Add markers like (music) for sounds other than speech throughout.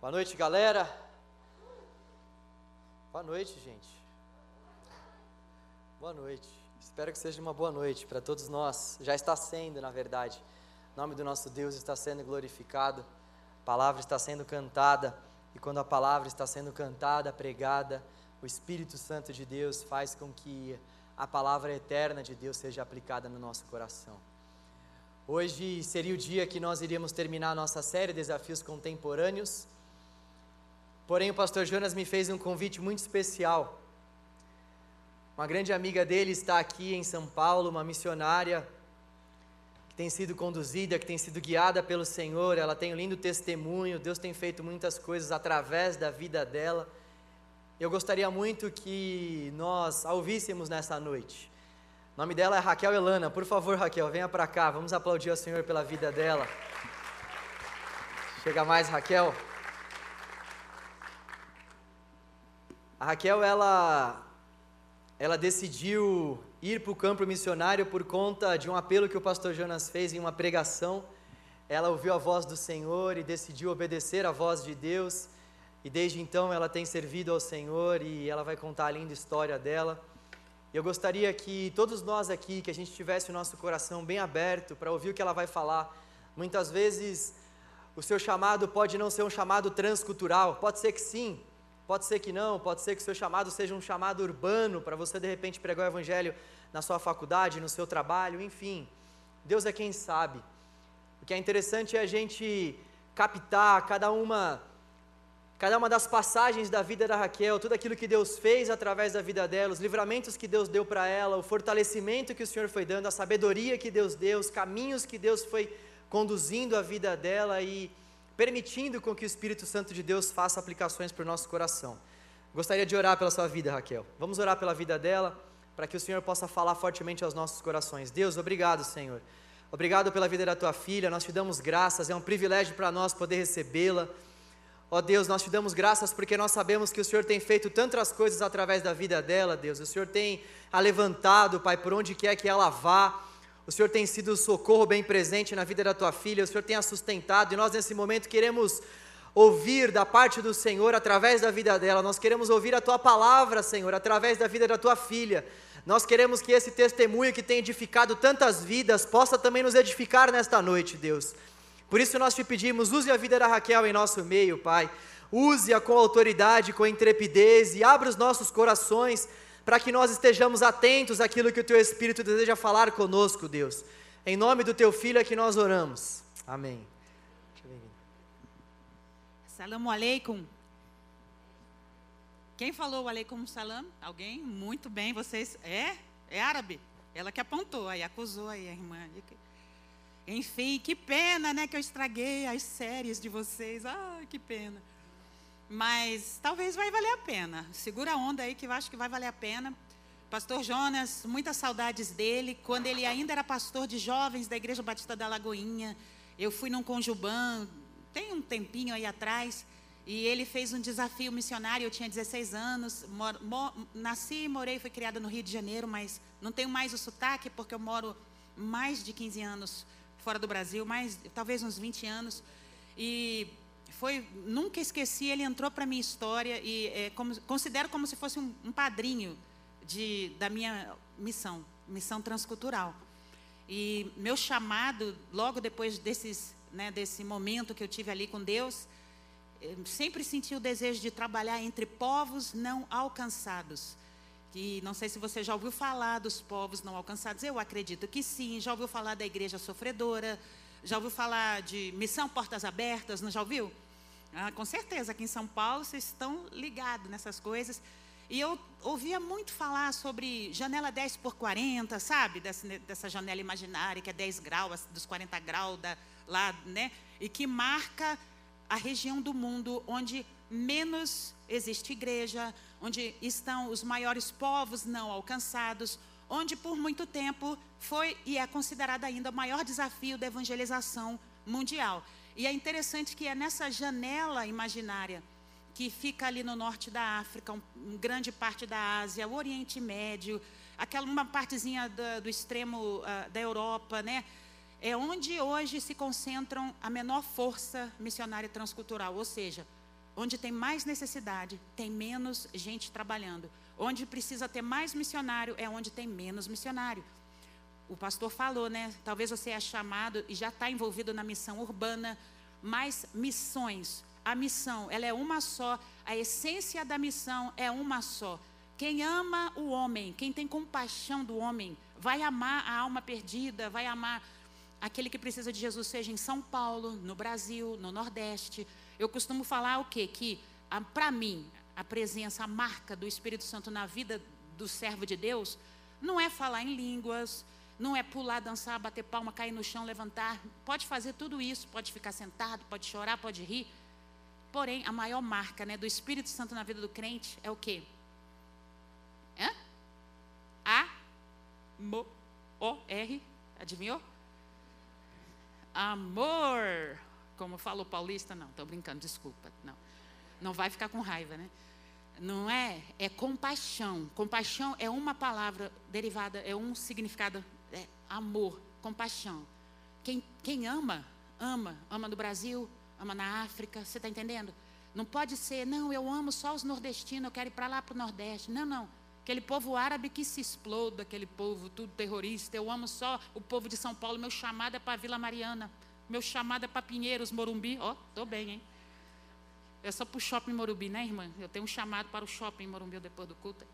Boa noite, galera. Boa noite, gente. Boa noite. Espero que seja uma boa noite para todos nós. Já está sendo, na verdade. O nome do nosso Deus está sendo glorificado. A palavra está sendo cantada. E quando a palavra está sendo cantada, pregada, o Espírito Santo de Deus faz com que a palavra eterna de Deus seja aplicada no nosso coração. Hoje seria o dia que nós iríamos terminar a nossa série Desafios Contemporâneos. Porém, o pastor Jonas me fez um convite muito especial. Uma grande amiga dele está aqui em São Paulo, uma missionária que tem sido conduzida, que tem sido guiada pelo Senhor. Ela tem um lindo testemunho, Deus tem feito muitas coisas através da vida dela. Eu gostaria muito que nós a ouvíssemos nessa noite. O nome dela é Raquel Elana. Por favor, Raquel, venha para cá. Vamos aplaudir ao Senhor pela vida dela. Chega mais, Raquel. A Raquel, ela, ela decidiu ir para o campo missionário por conta de um apelo que o pastor Jonas fez em uma pregação. Ela ouviu a voz do Senhor e decidiu obedecer à voz de Deus e desde então ela tem servido ao Senhor e ela vai contar a linda história dela. Eu gostaria que todos nós aqui, que a gente tivesse o nosso coração bem aberto para ouvir o que ela vai falar. Muitas vezes o seu chamado pode não ser um chamado transcultural, pode ser que sim, pode ser que não, pode ser que o seu chamado seja um chamado urbano para você de repente pregar o evangelho na sua faculdade, no seu trabalho, enfim. Deus é quem sabe. O que é interessante é a gente captar cada uma cada uma das passagens da vida da Raquel, tudo aquilo que Deus fez através da vida dela, os livramentos que Deus deu para ela, o fortalecimento que o Senhor foi dando, a sabedoria que Deus deu, os caminhos que Deus foi conduzindo a vida dela e permitindo com que o Espírito Santo de Deus faça aplicações para o nosso coração. Gostaria de orar pela sua vida, Raquel. Vamos orar pela vida dela, para que o Senhor possa falar fortemente aos nossos corações. Deus, obrigado, Senhor. Obrigado pela vida da tua filha, nós te damos graças, é um privilégio para nós poder recebê-la. Ó oh Deus, nós te damos graças porque nós sabemos que o Senhor tem feito tantas coisas através da vida dela, Deus. O Senhor tem a levantado, Pai, por onde quer que ela vá. O Senhor tem sido o socorro bem presente na vida da tua filha. O Senhor tem a sustentado e nós nesse momento queremos ouvir da parte do Senhor através da vida dela. Nós queremos ouvir a tua palavra, Senhor, através da vida da tua filha. Nós queremos que esse testemunho que tem edificado tantas vidas possa também nos edificar nesta noite, Deus. Por isso nós te pedimos, use a vida da Raquel em nosso meio, Pai. Use-a com autoridade, com intrepidez e abra os nossos corações para que nós estejamos atentos àquilo que o teu Espírito deseja falar conosco, Deus. Em nome do teu filho é que nós oramos. Amém. Salam aleikum. Quem falou aleikum salam? Alguém? Muito bem, vocês. É? É árabe? Ela que apontou, aí acusou aí a irmã. Enfim, que pena, né, que eu estraguei as séries de vocês. Ah, que pena. Mas talvez vai valer a pena. Segura a onda aí que eu acho que vai valer a pena. Pastor Jonas, muitas saudades dele. Quando ele ainda era pastor de jovens da Igreja Batista da Lagoinha, eu fui num conjuban, tem um tempinho aí atrás, e ele fez um desafio missionário. Eu tinha 16 anos, mor, mor, nasci, morei, fui criada no Rio de Janeiro, mas não tenho mais o sotaque porque eu moro mais de 15 anos fora do Brasil, mais talvez uns 20 anos. E foi, nunca esqueci, ele entrou para minha história e é, como, considero como se fosse um, um padrinho de, da minha missão, missão transcultural. E meu chamado, logo depois desses, né, desse momento que eu tive ali com Deus, sempre senti o desejo de trabalhar entre povos não alcançados que não sei se você já ouviu falar dos povos não alcançados, eu acredito que sim, já ouviu falar da igreja sofredora, já ouviu falar de missão portas abertas, não já ouviu? Ah, com certeza, aqui em São Paulo vocês estão ligados nessas coisas. E eu ouvia muito falar sobre janela 10 por 40, sabe? Dessa, dessa janela imaginária que é 10 graus, dos 40 graus da, lá, né? E que marca a região do mundo onde menos existe igreja, onde estão os maiores povos não alcançados, onde por muito tempo foi e é considerado ainda o maior desafio da evangelização mundial. E é interessante que é nessa janela imaginária que fica ali no norte da África, um grande parte da Ásia, o Oriente Médio, aquela uma partezinha do, do extremo uh, da Europa, né? É onde hoje se concentram a menor força missionária transcultural, ou seja, onde tem mais necessidade, tem menos gente trabalhando. Onde precisa ter mais missionário é onde tem menos missionário. O pastor falou, né? Talvez você é chamado e já está envolvido na missão urbana, mas missões, a missão, ela é uma só, a essência da missão é uma só. Quem ama o homem, quem tem compaixão do homem, vai amar a alma perdida, vai amar aquele que precisa de Jesus, seja em São Paulo, no Brasil, no Nordeste. Eu costumo falar o quê? Que, para mim, a presença, a marca do Espírito Santo na vida do servo de Deus, não é falar em línguas, não é pular, dançar, bater palma, cair no chão, levantar. Pode fazer tudo isso, pode ficar sentado, pode chorar, pode rir. Porém, a maior marca né, do Espírito Santo na vida do crente é o quê? Hã? A, mo, o, R, adivinhou? Amor. Como falou paulista, não, estou brincando, desculpa. Não, não vai ficar com raiva, né? Não é, é compaixão. Compaixão é uma palavra derivada, é um significado, é amor, compaixão. Quem, quem ama, ama. Ama no Brasil, ama na África, você está entendendo? Não pode ser, não, eu amo só os nordestinos, eu quero ir para lá para o Nordeste. Não, não. Aquele povo árabe que se exploda, aquele povo tudo terrorista. Eu amo só o povo de São Paulo. Meu chamado é para Vila Mariana. Meu chamado é para Pinheiros, Morumbi. Ó, oh, estou bem, hein? É só para o shopping Morumbi, né, irmã? Eu tenho um chamado para o shopping Morumbi depois do culto.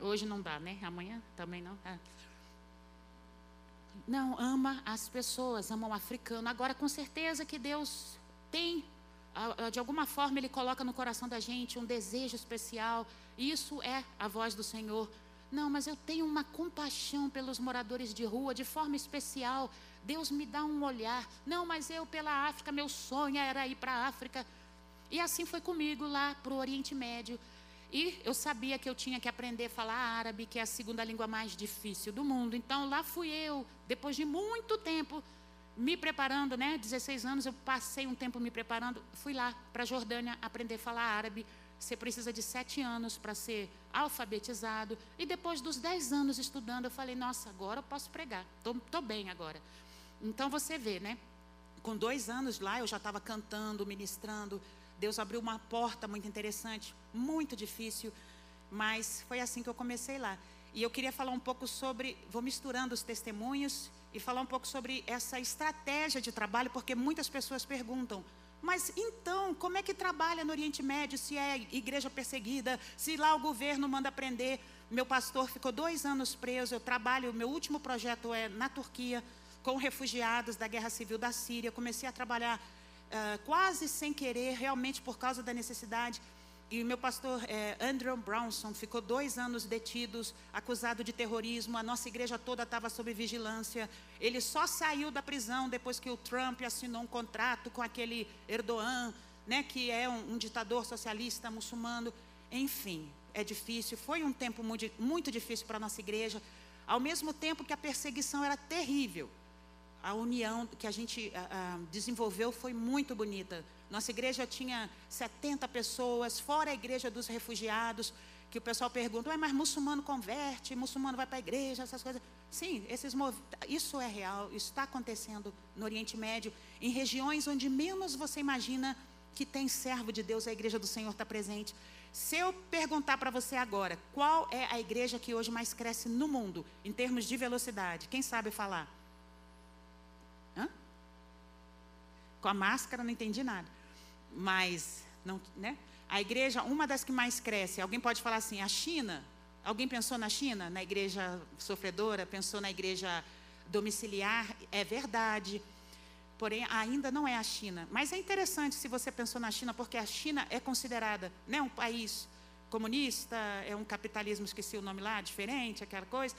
Hoje não dá, né? Amanhã também não. É. Não, ama as pessoas, ama o africano. Agora, com certeza que Deus tem, de alguma forma, Ele coloca no coração da gente um desejo especial. Isso é a voz do Senhor. Não, mas eu tenho uma compaixão pelos moradores de rua, de forma especial. Deus me dá um olhar. Não, mas eu pela África, meu sonho era ir para a África. E assim foi comigo lá para o Oriente Médio. E eu sabia que eu tinha que aprender a falar árabe, que é a segunda língua mais difícil do mundo. Então lá fui eu, depois de muito tempo me preparando, né? 16 anos eu passei um tempo me preparando, fui lá para a Jordânia aprender a falar árabe. Você precisa de sete anos para ser alfabetizado. E depois dos dez anos estudando, eu falei: Nossa, agora eu posso pregar. Estou bem agora. Então você vê, né? Com dois anos lá, eu já estava cantando, ministrando. Deus abriu uma porta muito interessante, muito difícil, mas foi assim que eu comecei lá. E eu queria falar um pouco sobre, vou misturando os testemunhos e falar um pouco sobre essa estratégia de trabalho, porque muitas pessoas perguntam: mas então, como é que trabalha no Oriente Médio se é igreja perseguida, se lá o governo manda prender? Meu pastor ficou dois anos preso. Eu trabalho, meu último projeto é na Turquia, com refugiados da guerra civil da Síria. Comecei a trabalhar uh, quase sem querer, realmente por causa da necessidade. E meu pastor eh, Andrew Brownson ficou dois anos detidos, acusado de terrorismo. A nossa igreja toda estava sob vigilância. Ele só saiu da prisão depois que o Trump assinou um contrato com aquele Erdogan, né, que é um, um ditador socialista muçulmano. Enfim, é difícil. Foi um tempo muito, muito difícil para a nossa igreja. Ao mesmo tempo que a perseguição era terrível a união que a gente desenvolveu foi muito bonita. Nossa igreja tinha 70 pessoas, fora a igreja dos refugiados, que o pessoal pergunta, mas muçulmano converte, muçulmano vai para a igreja, essas coisas. Sim, esses isso é real, isso está acontecendo no Oriente Médio, em regiões onde menos você imagina que tem servo de Deus, a igreja do Senhor está presente. Se eu perguntar para você agora, qual é a igreja que hoje mais cresce no mundo, em termos de velocidade, quem sabe falar? Com a máscara não entendi nada. Mas, não, né? A igreja, uma das que mais cresce, alguém pode falar assim, a China. Alguém pensou na China? Na igreja sofredora? Pensou na igreja domiciliar? É verdade. Porém, ainda não é a China. Mas é interessante se você pensou na China, porque a China é considerada né, um país comunista, é um capitalismo, esqueci o nome lá, diferente, aquela coisa.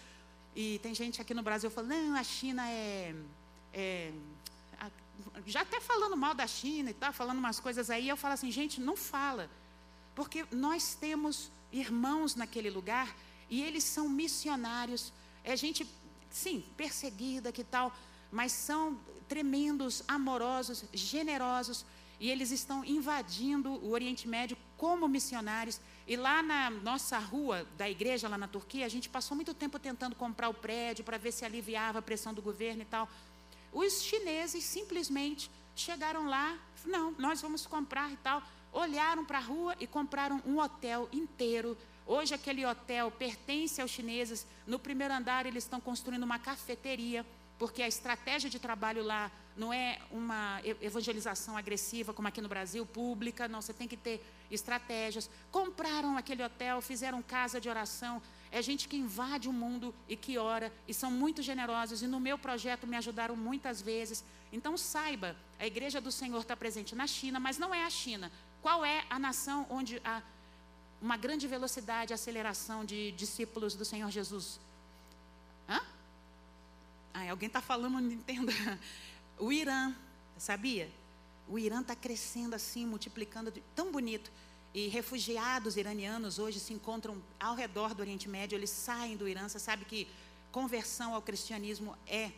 E tem gente aqui no Brasil falando, não, a China é, é já até falando mal da China e tal, falando umas coisas aí, eu falo assim, gente, não fala. Porque nós temos irmãos naquele lugar e eles são missionários. É gente, sim, perseguida, que tal, mas são tremendos, amorosos, generosos. E eles estão invadindo o Oriente Médio como missionários. E lá na nossa rua da igreja, lá na Turquia, a gente passou muito tempo tentando comprar o prédio para ver se aliviava a pressão do governo e tal. Os chineses simplesmente chegaram lá, não, nós vamos comprar e tal. olharam para a rua e compraram um hotel inteiro. Hoje aquele hotel pertence aos chineses. No primeiro andar eles estão construindo uma cafeteria, porque a estratégia de trabalho lá não é uma evangelização agressiva como aqui no Brasil, pública, não, você tem que ter estratégias. Compraram aquele hotel, fizeram casa de oração. É gente que invade o mundo e que ora e são muito generosos. E no meu projeto me ajudaram muitas vezes. Então saiba, a igreja do Senhor está presente na China, mas não é a China. Qual é a nação onde há uma grande velocidade, aceleração de discípulos do Senhor Jesus? Hã? Ah, alguém está falando, não entendo. (laughs) O Irã, sabia? O Irã está crescendo assim, multiplicando, tão bonito. E refugiados iranianos hoje se encontram ao redor do Oriente Médio, eles saem do Irã. Você sabe que conversão ao cristianismo é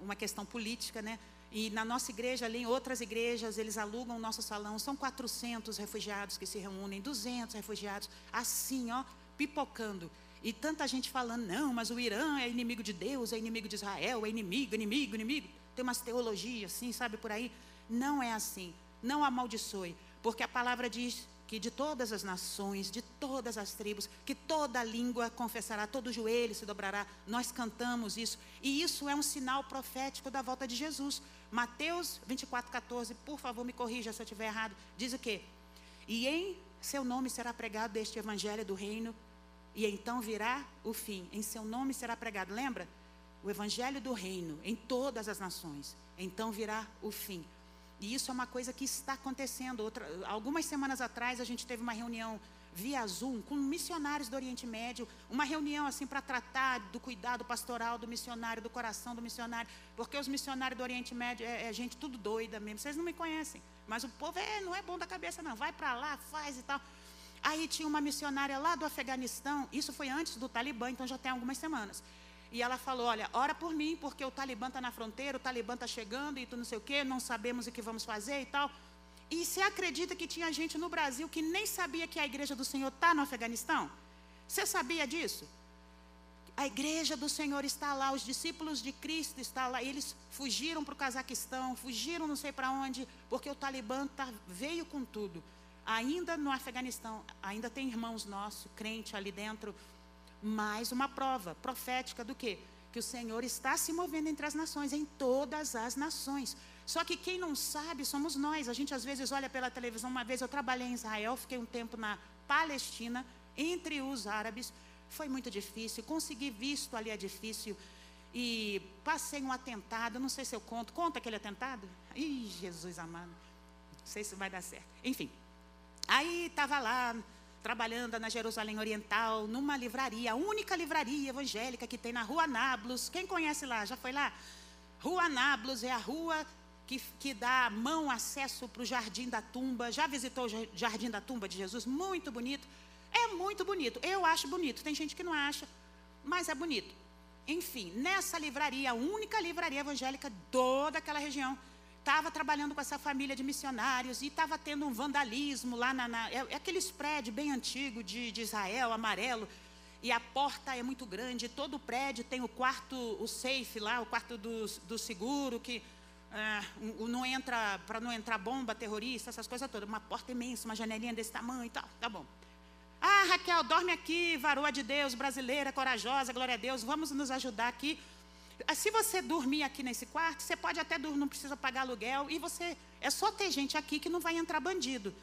uma questão política, né? E na nossa igreja, ali em outras igrejas, eles alugam o nosso salão. São 400 refugiados que se reúnem, 200 refugiados, assim, ó, pipocando. E tanta gente falando, não, mas o Irã é inimigo de Deus, é inimigo de Israel, é inimigo, inimigo, inimigo. Tem umas teologias assim, sabe, por aí. Não é assim. Não amaldiçoe. Porque a palavra diz que de todas as nações, de todas as tribos, que toda língua confessará, todo joelho se dobrará. Nós cantamos isso. E isso é um sinal profético da volta de Jesus. Mateus 24, 14, por favor, me corrija se eu estiver errado. Diz o quê? E em seu nome será pregado este evangelho do reino, e então virá o fim. Em seu nome será pregado. Lembra? O evangelho do reino em todas as nações. Então virá o fim. E isso é uma coisa que está acontecendo. Outra, algumas semanas atrás a gente teve uma reunião via Zoom com missionários do Oriente Médio, uma reunião assim para tratar do cuidado pastoral do missionário, do coração do missionário, porque os missionários do Oriente Médio é, é gente tudo doida mesmo. Vocês não me conhecem, mas o povo é, não é bom da cabeça não. Vai para lá, faz e tal. Aí tinha uma missionária lá do Afeganistão, isso foi antes do Talibã, então já tem algumas semanas. E ela falou: Olha, ora por mim, porque o Talibã está na fronteira, o Talibã está chegando e tu não sei o quê, não sabemos o que vamos fazer e tal. E você acredita que tinha gente no Brasil que nem sabia que a igreja do Senhor está no Afeganistão? Você sabia disso? A igreja do Senhor está lá, os discípulos de Cristo estão lá. Eles fugiram para o Cazaquistão, fugiram não sei para onde, porque o Talibã tá, veio com tudo. Ainda no Afeganistão, ainda tem irmãos nossos, crente ali dentro, mais uma prova profética do que? Que o Senhor está se movendo entre as nações, em todas as nações. Só que quem não sabe somos nós. A gente às vezes olha pela televisão. Uma vez eu trabalhei em Israel, fiquei um tempo na Palestina, entre os árabes. Foi muito difícil. Conseguir visto ali é difícil. E passei um atentado. Não sei se eu conto. Conta aquele atentado? Ih, Jesus amado. Não sei se vai dar certo. Enfim. Aí estava lá trabalhando na Jerusalém Oriental, numa livraria, a única livraria evangélica que tem na Rua Nablos. Quem conhece lá? Já foi lá? Rua Nablos é a rua que, que dá mão acesso para o Jardim da Tumba. Já visitou o Jardim da Tumba de Jesus? Muito bonito. É muito bonito. Eu acho bonito. Tem gente que não acha, mas é bonito. Enfim, nessa livraria, a única livraria evangélica toda aquela região, estava trabalhando com essa família de missionários e estava tendo um vandalismo lá na. na é, é, aqueles prédios bem antigos de, de Israel, amarelo. E a porta é muito grande, todo o prédio tem o quarto, o safe lá, o quarto do, do seguro, que é, não entra, para não entrar bomba, terrorista, essas coisas todas. Uma porta imensa, uma janelinha desse tamanho e tal. Tá bom. Ah, Raquel, dorme aqui, varoa de Deus, brasileira, corajosa, glória a Deus, vamos nos ajudar aqui. Ah, se você dormir aqui nesse quarto, você pode até dormir, não precisa pagar aluguel, e você. É só ter gente aqui que não vai entrar bandido.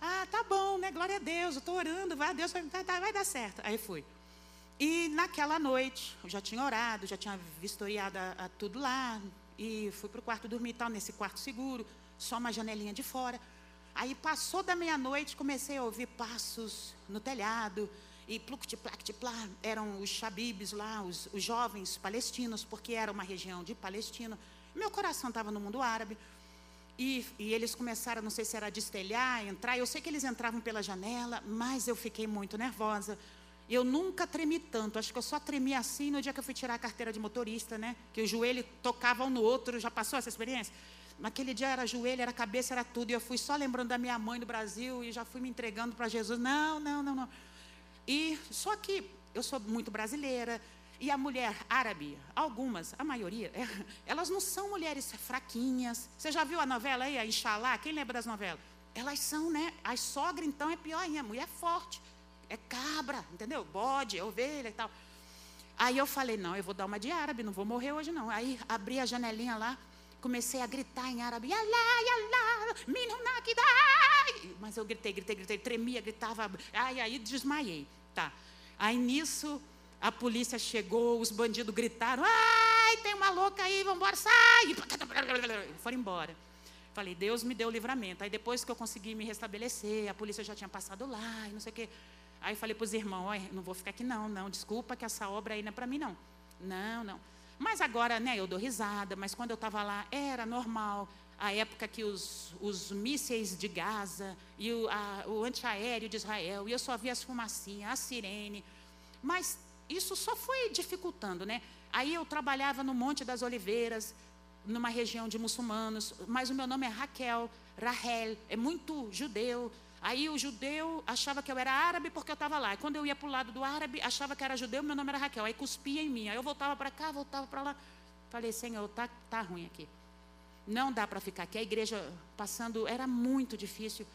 Ah, tá bom, né? Glória a Deus, eu estou orando, vai, Deus vai, vai, dar certo. Aí fui. E naquela noite, eu já tinha orado, já tinha vistoriado a, a tudo lá, e fui para o quarto dormir tal, nesse quarto seguro, só uma janelinha de fora. Aí passou da meia-noite, comecei a ouvir passos no telhado, e pluct plact plá, eram os xabibes lá, os, os, jovens palestinos, porque era uma região de Palestina. Meu coração estava no mundo árabe. E, e, eles começaram, não sei se era destelhar, entrar. Eu sei que eles entravam pela janela, mas eu fiquei muito nervosa. Eu nunca tremi tanto. Acho que eu só tremi assim no dia que eu fui tirar a carteira de motorista, né? Que o joelho tocava um no outro. Já passou essa experiência? Naquele dia era joelho, era cabeça, era tudo. E eu fui só lembrando da minha mãe no Brasil e já fui me entregando para Jesus. Não, não, não, não. E só que eu sou muito brasileira e a mulher árabe, algumas, a maioria, é, elas não são mulheres fraquinhas. Você já viu a novela aí, a Inshallah? Quem lembra das novelas? elas são, né? As sogras, então, é pior ainda. Mulher forte. É cabra, entendeu? Bode, é ovelha e tal. Aí eu falei, não, eu vou dar uma de árabe, não vou morrer hoje não. Aí abri a janelinha lá, comecei a gritar em árabe. Mas eu gritei, gritei, gritei, tremia, gritava, ai, aí desmaiei. Tá. Aí nisso, a polícia chegou, os bandidos gritaram, ai, tem uma louca aí, vamos embora, sai. Foram embora. Falei, Deus me deu o livramento. Aí depois que eu consegui me restabelecer, a polícia já tinha passado lá e não sei o quê. Aí falei para os irmãos, não vou ficar aqui não, não, desculpa que essa obra aí não é para mim não. Não, não. Mas agora, né, eu dou risada, mas quando eu estava lá, era normal. A época que os, os mísseis de Gaza e o, a, o antiaéreo de Israel, e eu só via as fumacinhas, a sirene. Mas isso só foi dificultando, né? Aí eu trabalhava no Monte das Oliveiras, numa região de muçulmanos, mas o meu nome é Raquel, Rahel, é muito judeu. Aí o judeu achava que eu era árabe porque eu estava lá. E quando eu ia para o lado do árabe, achava que era judeu, meu nome era Raquel. Aí cuspia em mim. Aí eu voltava para cá, voltava para lá. Falei, Senhor, tá, tá ruim aqui. Não dá para ficar aqui. A igreja passando era muito difícil.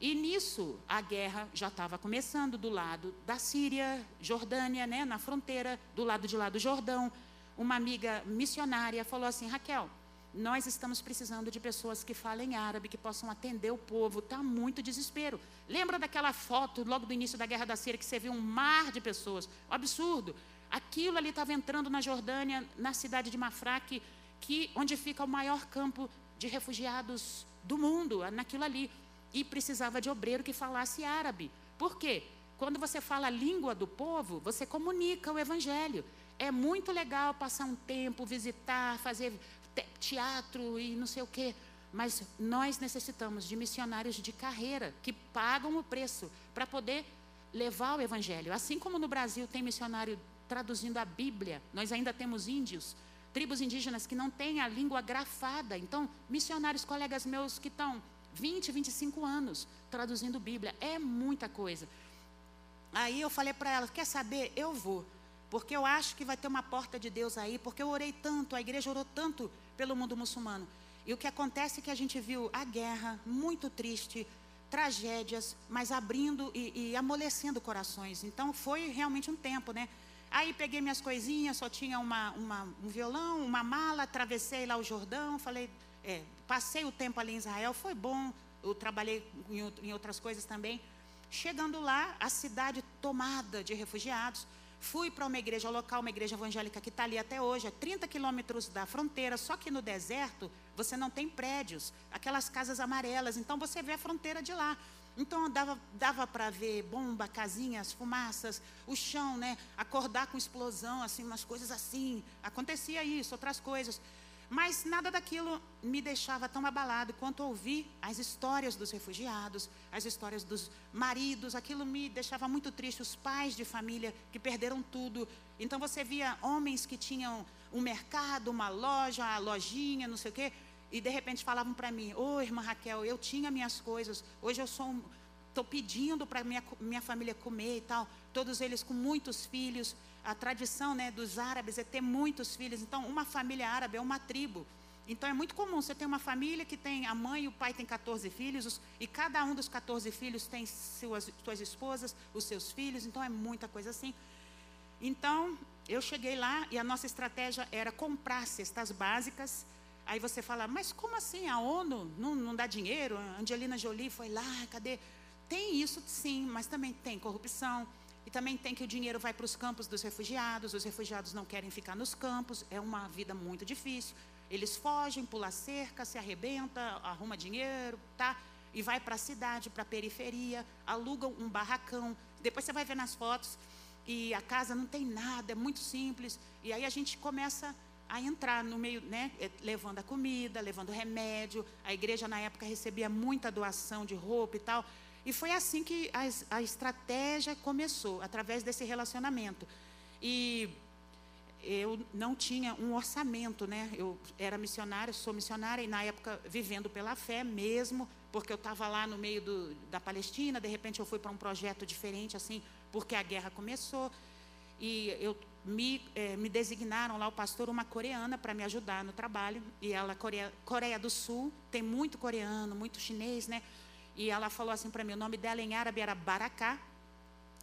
E nisso a guerra já estava começando do lado da Síria, Jordânia, né, na fronteira, do lado de lá do Jordão. Uma amiga missionária falou assim: Raquel, nós estamos precisando de pessoas que falem árabe, que possam atender o povo. Está muito desespero. Lembra daquela foto logo do início da Guerra da Síria que você viu um mar de pessoas? Absurdo. Aquilo ali estava entrando na Jordânia, na cidade de Mafraq, que, onde fica o maior campo de refugiados do mundo, naquilo ali. E precisava de obreiro que falasse árabe. Por quê? Quando você fala a língua do povo, você comunica o evangelho. É muito legal passar um tempo, visitar, fazer teatro e não sei o quê. Mas nós necessitamos de missionários de carreira que pagam o preço para poder levar o evangelho. Assim como no Brasil tem missionário traduzindo a Bíblia, nós ainda temos índios, tribos indígenas que não têm a língua grafada. Então, missionários, colegas meus que estão 20, 25 anos traduzindo Bíblia, é muita coisa. Aí eu falei para ela: quer saber? Eu vou porque eu acho que vai ter uma porta de Deus aí, porque eu orei tanto, a igreja orou tanto pelo mundo muçulmano. E o que acontece é que a gente viu a guerra, muito triste, tragédias, mas abrindo e, e amolecendo corações. Então foi realmente um tempo, né? Aí peguei minhas coisinhas, só tinha uma, uma, um violão, uma mala, atravessei lá o Jordão, falei, é, passei o tempo ali em Israel, foi bom, eu trabalhei em, em outras coisas também. Chegando lá, a cidade tomada de refugiados, Fui para uma igreja local, uma igreja evangélica que está ali até hoje, a 30 quilômetros da fronteira, só que no deserto você não tem prédios, aquelas casas amarelas, então você vê a fronteira de lá. Então dava, dava para ver bomba, casinhas, fumaças, o chão, né? Acordar com explosão, assim, umas coisas assim. Acontecia isso, outras coisas. Mas nada daquilo me deixava tão abalado quanto ouvir as histórias dos refugiados, as histórias dos maridos. Aquilo me deixava muito triste, os pais de família que perderam tudo. Então você via homens que tinham um mercado, uma loja, uma lojinha, não sei o quê, e de repente falavam para mim: Ô oh, irmã Raquel, eu tinha minhas coisas, hoje eu sou. Estou pedindo para minha, minha família comer e tal. Todos eles com muitos filhos a tradição né, dos árabes é ter muitos filhos. Então, uma família árabe é uma tribo. Então, é muito comum você ter uma família que tem a mãe e o pai tem 14 filhos, e cada um dos 14 filhos tem suas, suas esposas, os seus filhos, então é muita coisa assim. Então, eu cheguei lá e a nossa estratégia era comprar cestas básicas. Aí você fala, mas como assim? A ONU não, não dá dinheiro? A Angelina Jolie foi lá, cadê? Tem isso sim, mas também tem corrupção, e também tem que o dinheiro vai para os campos dos refugiados, os refugiados não querem ficar nos campos, é uma vida muito difícil. Eles fogem, pula cerca, se arrebenta, arruma dinheiro, tá? E vai para a cidade, para a periferia, alugam um barracão. Depois você vai ver nas fotos e a casa não tem nada, é muito simples. E aí a gente começa a entrar no meio, né, eh, levando a comida, levando remédio. A igreja na época recebia muita doação de roupa e tal. E foi assim que a, a estratégia começou, através desse relacionamento. E eu não tinha um orçamento, né? Eu era missionária, sou missionária, e na época vivendo pela fé mesmo, porque eu estava lá no meio do, da Palestina, de repente eu fui para um projeto diferente, assim, porque a guerra começou. E eu me, eh, me designaram lá, o pastor, uma coreana para me ajudar no trabalho. E ela, Coreia, Coreia do Sul, tem muito coreano, muito chinês, né? E ela falou assim para mim, o nome dela em árabe era Baracá.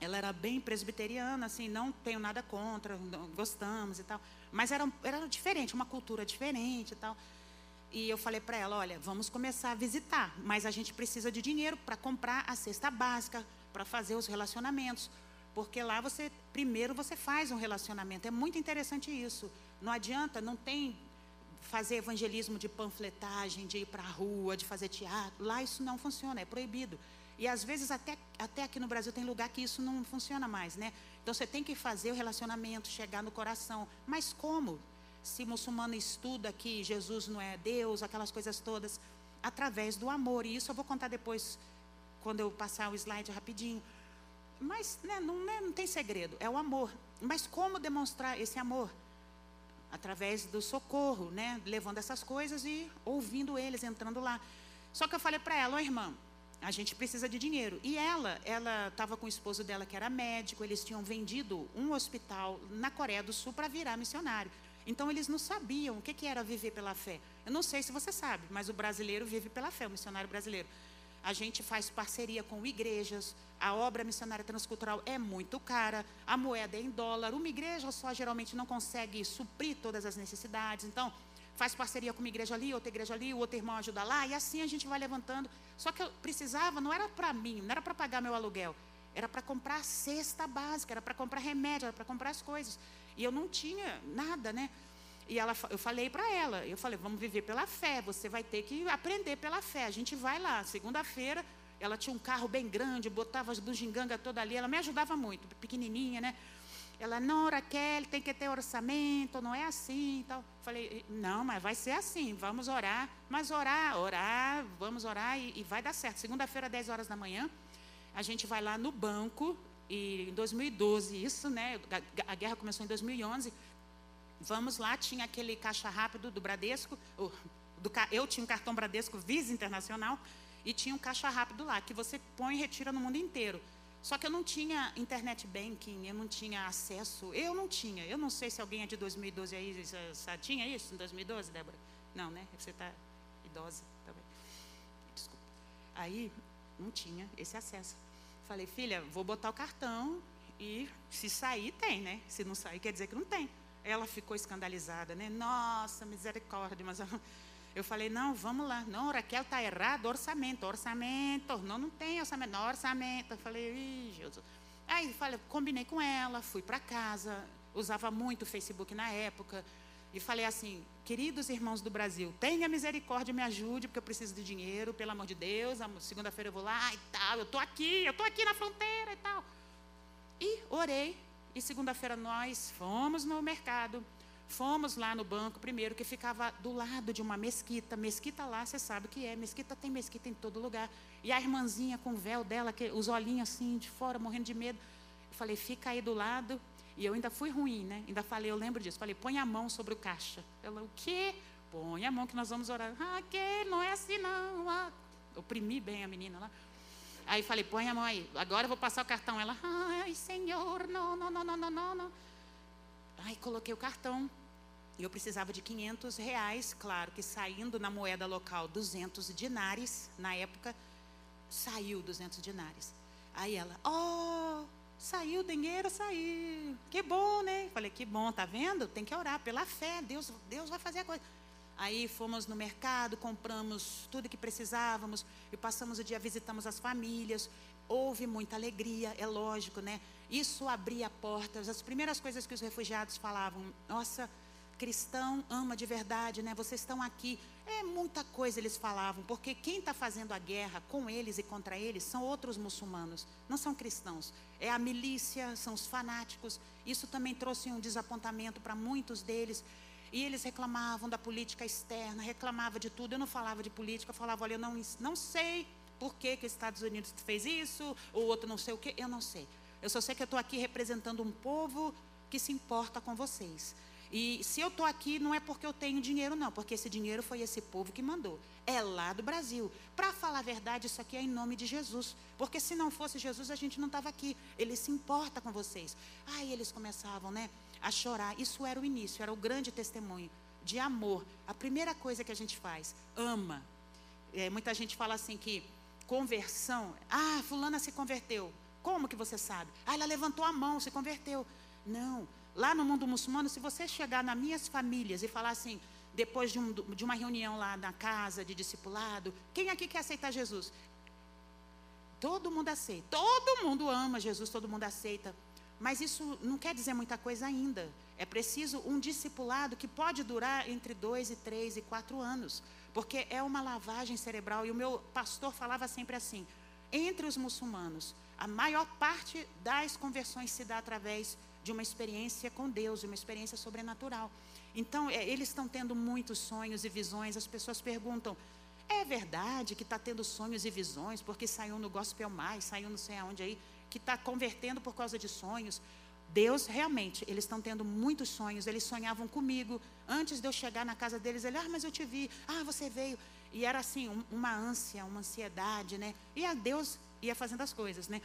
Ela era bem presbiteriana, assim, não tenho nada contra, gostamos e tal. Mas era, era diferente, uma cultura diferente e tal. E eu falei para ela, olha, vamos começar a visitar, mas a gente precisa de dinheiro para comprar a cesta básica, para fazer os relacionamentos. Porque lá você, primeiro você faz um relacionamento. É muito interessante isso. Não adianta, não tem fazer evangelismo de panfletagem, de ir para a rua, de fazer teatro. Lá isso não funciona, é proibido. E às vezes até, até aqui no Brasil tem lugar que isso não funciona mais, né? Então você tem que fazer o relacionamento, chegar no coração. Mas como? Se muçulmano estuda que Jesus não é Deus, aquelas coisas todas, através do amor. E isso eu vou contar depois, quando eu passar o slide rapidinho. Mas né, não, né, não tem segredo, é o amor. Mas como demonstrar esse amor? Através do socorro, né? Levando essas coisas e ouvindo eles, entrando lá. Só que eu falei para ela, oh, irmã, a gente precisa de dinheiro. E ela, ela estava com o esposo dela que era médico, eles tinham vendido um hospital na Coreia do Sul para virar missionário. Então eles não sabiam o que, que era viver pela fé. Eu não sei se você sabe, mas o brasileiro vive pela fé, o missionário brasileiro. A gente faz parceria com igrejas, a obra missionária transcultural é muito cara, a moeda é em dólar, uma igreja só geralmente não consegue suprir todas as necessidades. Então, faz parceria com uma igreja ali, outra igreja ali, o outro irmão ajuda lá, e assim a gente vai levantando. Só que eu precisava, não era para mim, não era para pagar meu aluguel, era para comprar cesta básica, era para comprar remédio, era para comprar as coisas. E eu não tinha nada, né? E ela, eu falei para ela, eu falei, vamos viver pela fé, você vai ter que aprender pela fé. A gente vai lá, segunda-feira, ela tinha um carro bem grande, botava as bugigangas toda ali, ela me ajudava muito, pequenininha, né? Ela, não, Raquel, tem que ter orçamento, não é assim tal. Falei, não, mas vai ser assim, vamos orar. Mas orar, orar, vamos orar e, e vai dar certo. Segunda-feira, 10 horas da manhã, a gente vai lá no banco, e em 2012, isso, né? A guerra começou em 2011 Vamos lá, tinha aquele caixa rápido do Bradesco, do, eu tinha um cartão Bradesco Visa Internacional e tinha um caixa rápido lá, que você põe e retira no mundo inteiro. Só que eu não tinha internet banking, eu não tinha acesso, eu não tinha. Eu não sei se alguém é de 2012 aí, já, tinha isso em 2012, Débora? Não, né? Você está idosa também. Desculpa. Aí, não tinha esse acesso. Falei, filha, vou botar o cartão e se sair, tem, né? Se não sair, quer dizer que não tem. Ela ficou escandalizada, né? Nossa, misericórdia, mas (laughs) eu falei, não, vamos lá. Não, Raquel está errado, orçamento, orçamento. Não, não tem orçamento, não, orçamento. Eu falei, ih, Jesus. Aí falei, combinei com ela, fui para casa, usava muito o Facebook na época. E falei assim, queridos irmãos do Brasil, tenha misericórdia, me ajude, porque eu preciso de dinheiro, pelo amor de Deus. Segunda-feira eu vou lá e tal, eu estou aqui, eu estou aqui na fronteira e tal. E orei, e segunda-feira nós fomos no mercado, fomos lá no banco primeiro, que ficava do lado de uma mesquita. Mesquita lá, você sabe o que é. Mesquita tem mesquita em todo lugar. E a irmãzinha com o véu dela, que, os olhinhos assim de fora, morrendo de medo. Eu falei, fica aí do lado. E eu ainda fui ruim, né? Ainda falei, eu lembro disso. Falei, põe a mão sobre o caixa. Ela, o quê? Põe a mão que nós vamos orar. Ah, que não é assim não. Ah, oprimi bem a menina lá. Aí falei, põe a mão aí. Agora eu vou passar o cartão. Ela, ai, senhor, não, não, não, não, não, não. Aí coloquei o cartão. E eu precisava de 500 reais, claro que saindo na moeda local 200 dinares, na época, saiu 200 dinares. Aí ela, oh, saiu o dinheiro, saiu. Que bom, né? Falei, que bom, tá vendo? Tem que orar pela fé, Deus, Deus vai fazer a coisa. Aí fomos no mercado, compramos tudo que precisávamos e passamos o dia, visitamos as famílias. Houve muita alegria, é lógico, né? Isso abria portas. As primeiras coisas que os refugiados falavam, nossa, cristão ama de verdade, né? Vocês estão aqui. É muita coisa eles falavam, porque quem está fazendo a guerra com eles e contra eles são outros muçulmanos, não são cristãos. É a milícia, são os fanáticos. Isso também trouxe um desapontamento para muitos deles. E eles reclamavam da política externa, reclamavam de tudo. Eu não falava de política, eu falava, olha, eu não, não sei por que, que os Estados Unidos fez isso, ou outro não sei o quê, eu não sei. Eu só sei que eu estou aqui representando um povo que se importa com vocês. E se eu estou aqui, não é porque eu tenho dinheiro, não, porque esse dinheiro foi esse povo que mandou. É lá do Brasil. Para falar a verdade, isso aqui é em nome de Jesus. Porque se não fosse Jesus, a gente não estava aqui. Ele se importa com vocês. Aí eles começavam, né? A chorar. Isso era o início, era o grande testemunho de amor. A primeira coisa que a gente faz, ama. É, muita gente fala assim que conversão. Ah, fulana se converteu. Como que você sabe? Ah, ela levantou a mão, se converteu. Não. Lá no mundo muçulmano, se você chegar nas minhas famílias e falar assim, depois de, um, de uma reunião lá na casa de discipulado, quem aqui quer aceitar Jesus? Todo mundo aceita. Todo mundo ama Jesus, todo mundo aceita. Mas isso não quer dizer muita coisa ainda. É preciso um discipulado que pode durar entre dois e três e quatro anos. Porque é uma lavagem cerebral. E o meu pastor falava sempre assim: entre os muçulmanos, a maior parte das conversões se dá através de uma experiência com Deus, de uma experiência sobrenatural. Então, é, eles estão tendo muitos sonhos e visões. As pessoas perguntam: é verdade que está tendo sonhos e visões porque saiu no Gospel Mais, saiu não sei aonde aí, que está convertendo por causa de sonhos? Deus realmente, eles estão tendo muitos sonhos. Eles sonhavam comigo antes de eu chegar na casa deles. Ele, ah, mas eu te vi. Ah, você veio. E era assim, um, uma ânsia, uma ansiedade, né? E a Deus ia fazendo as coisas, né?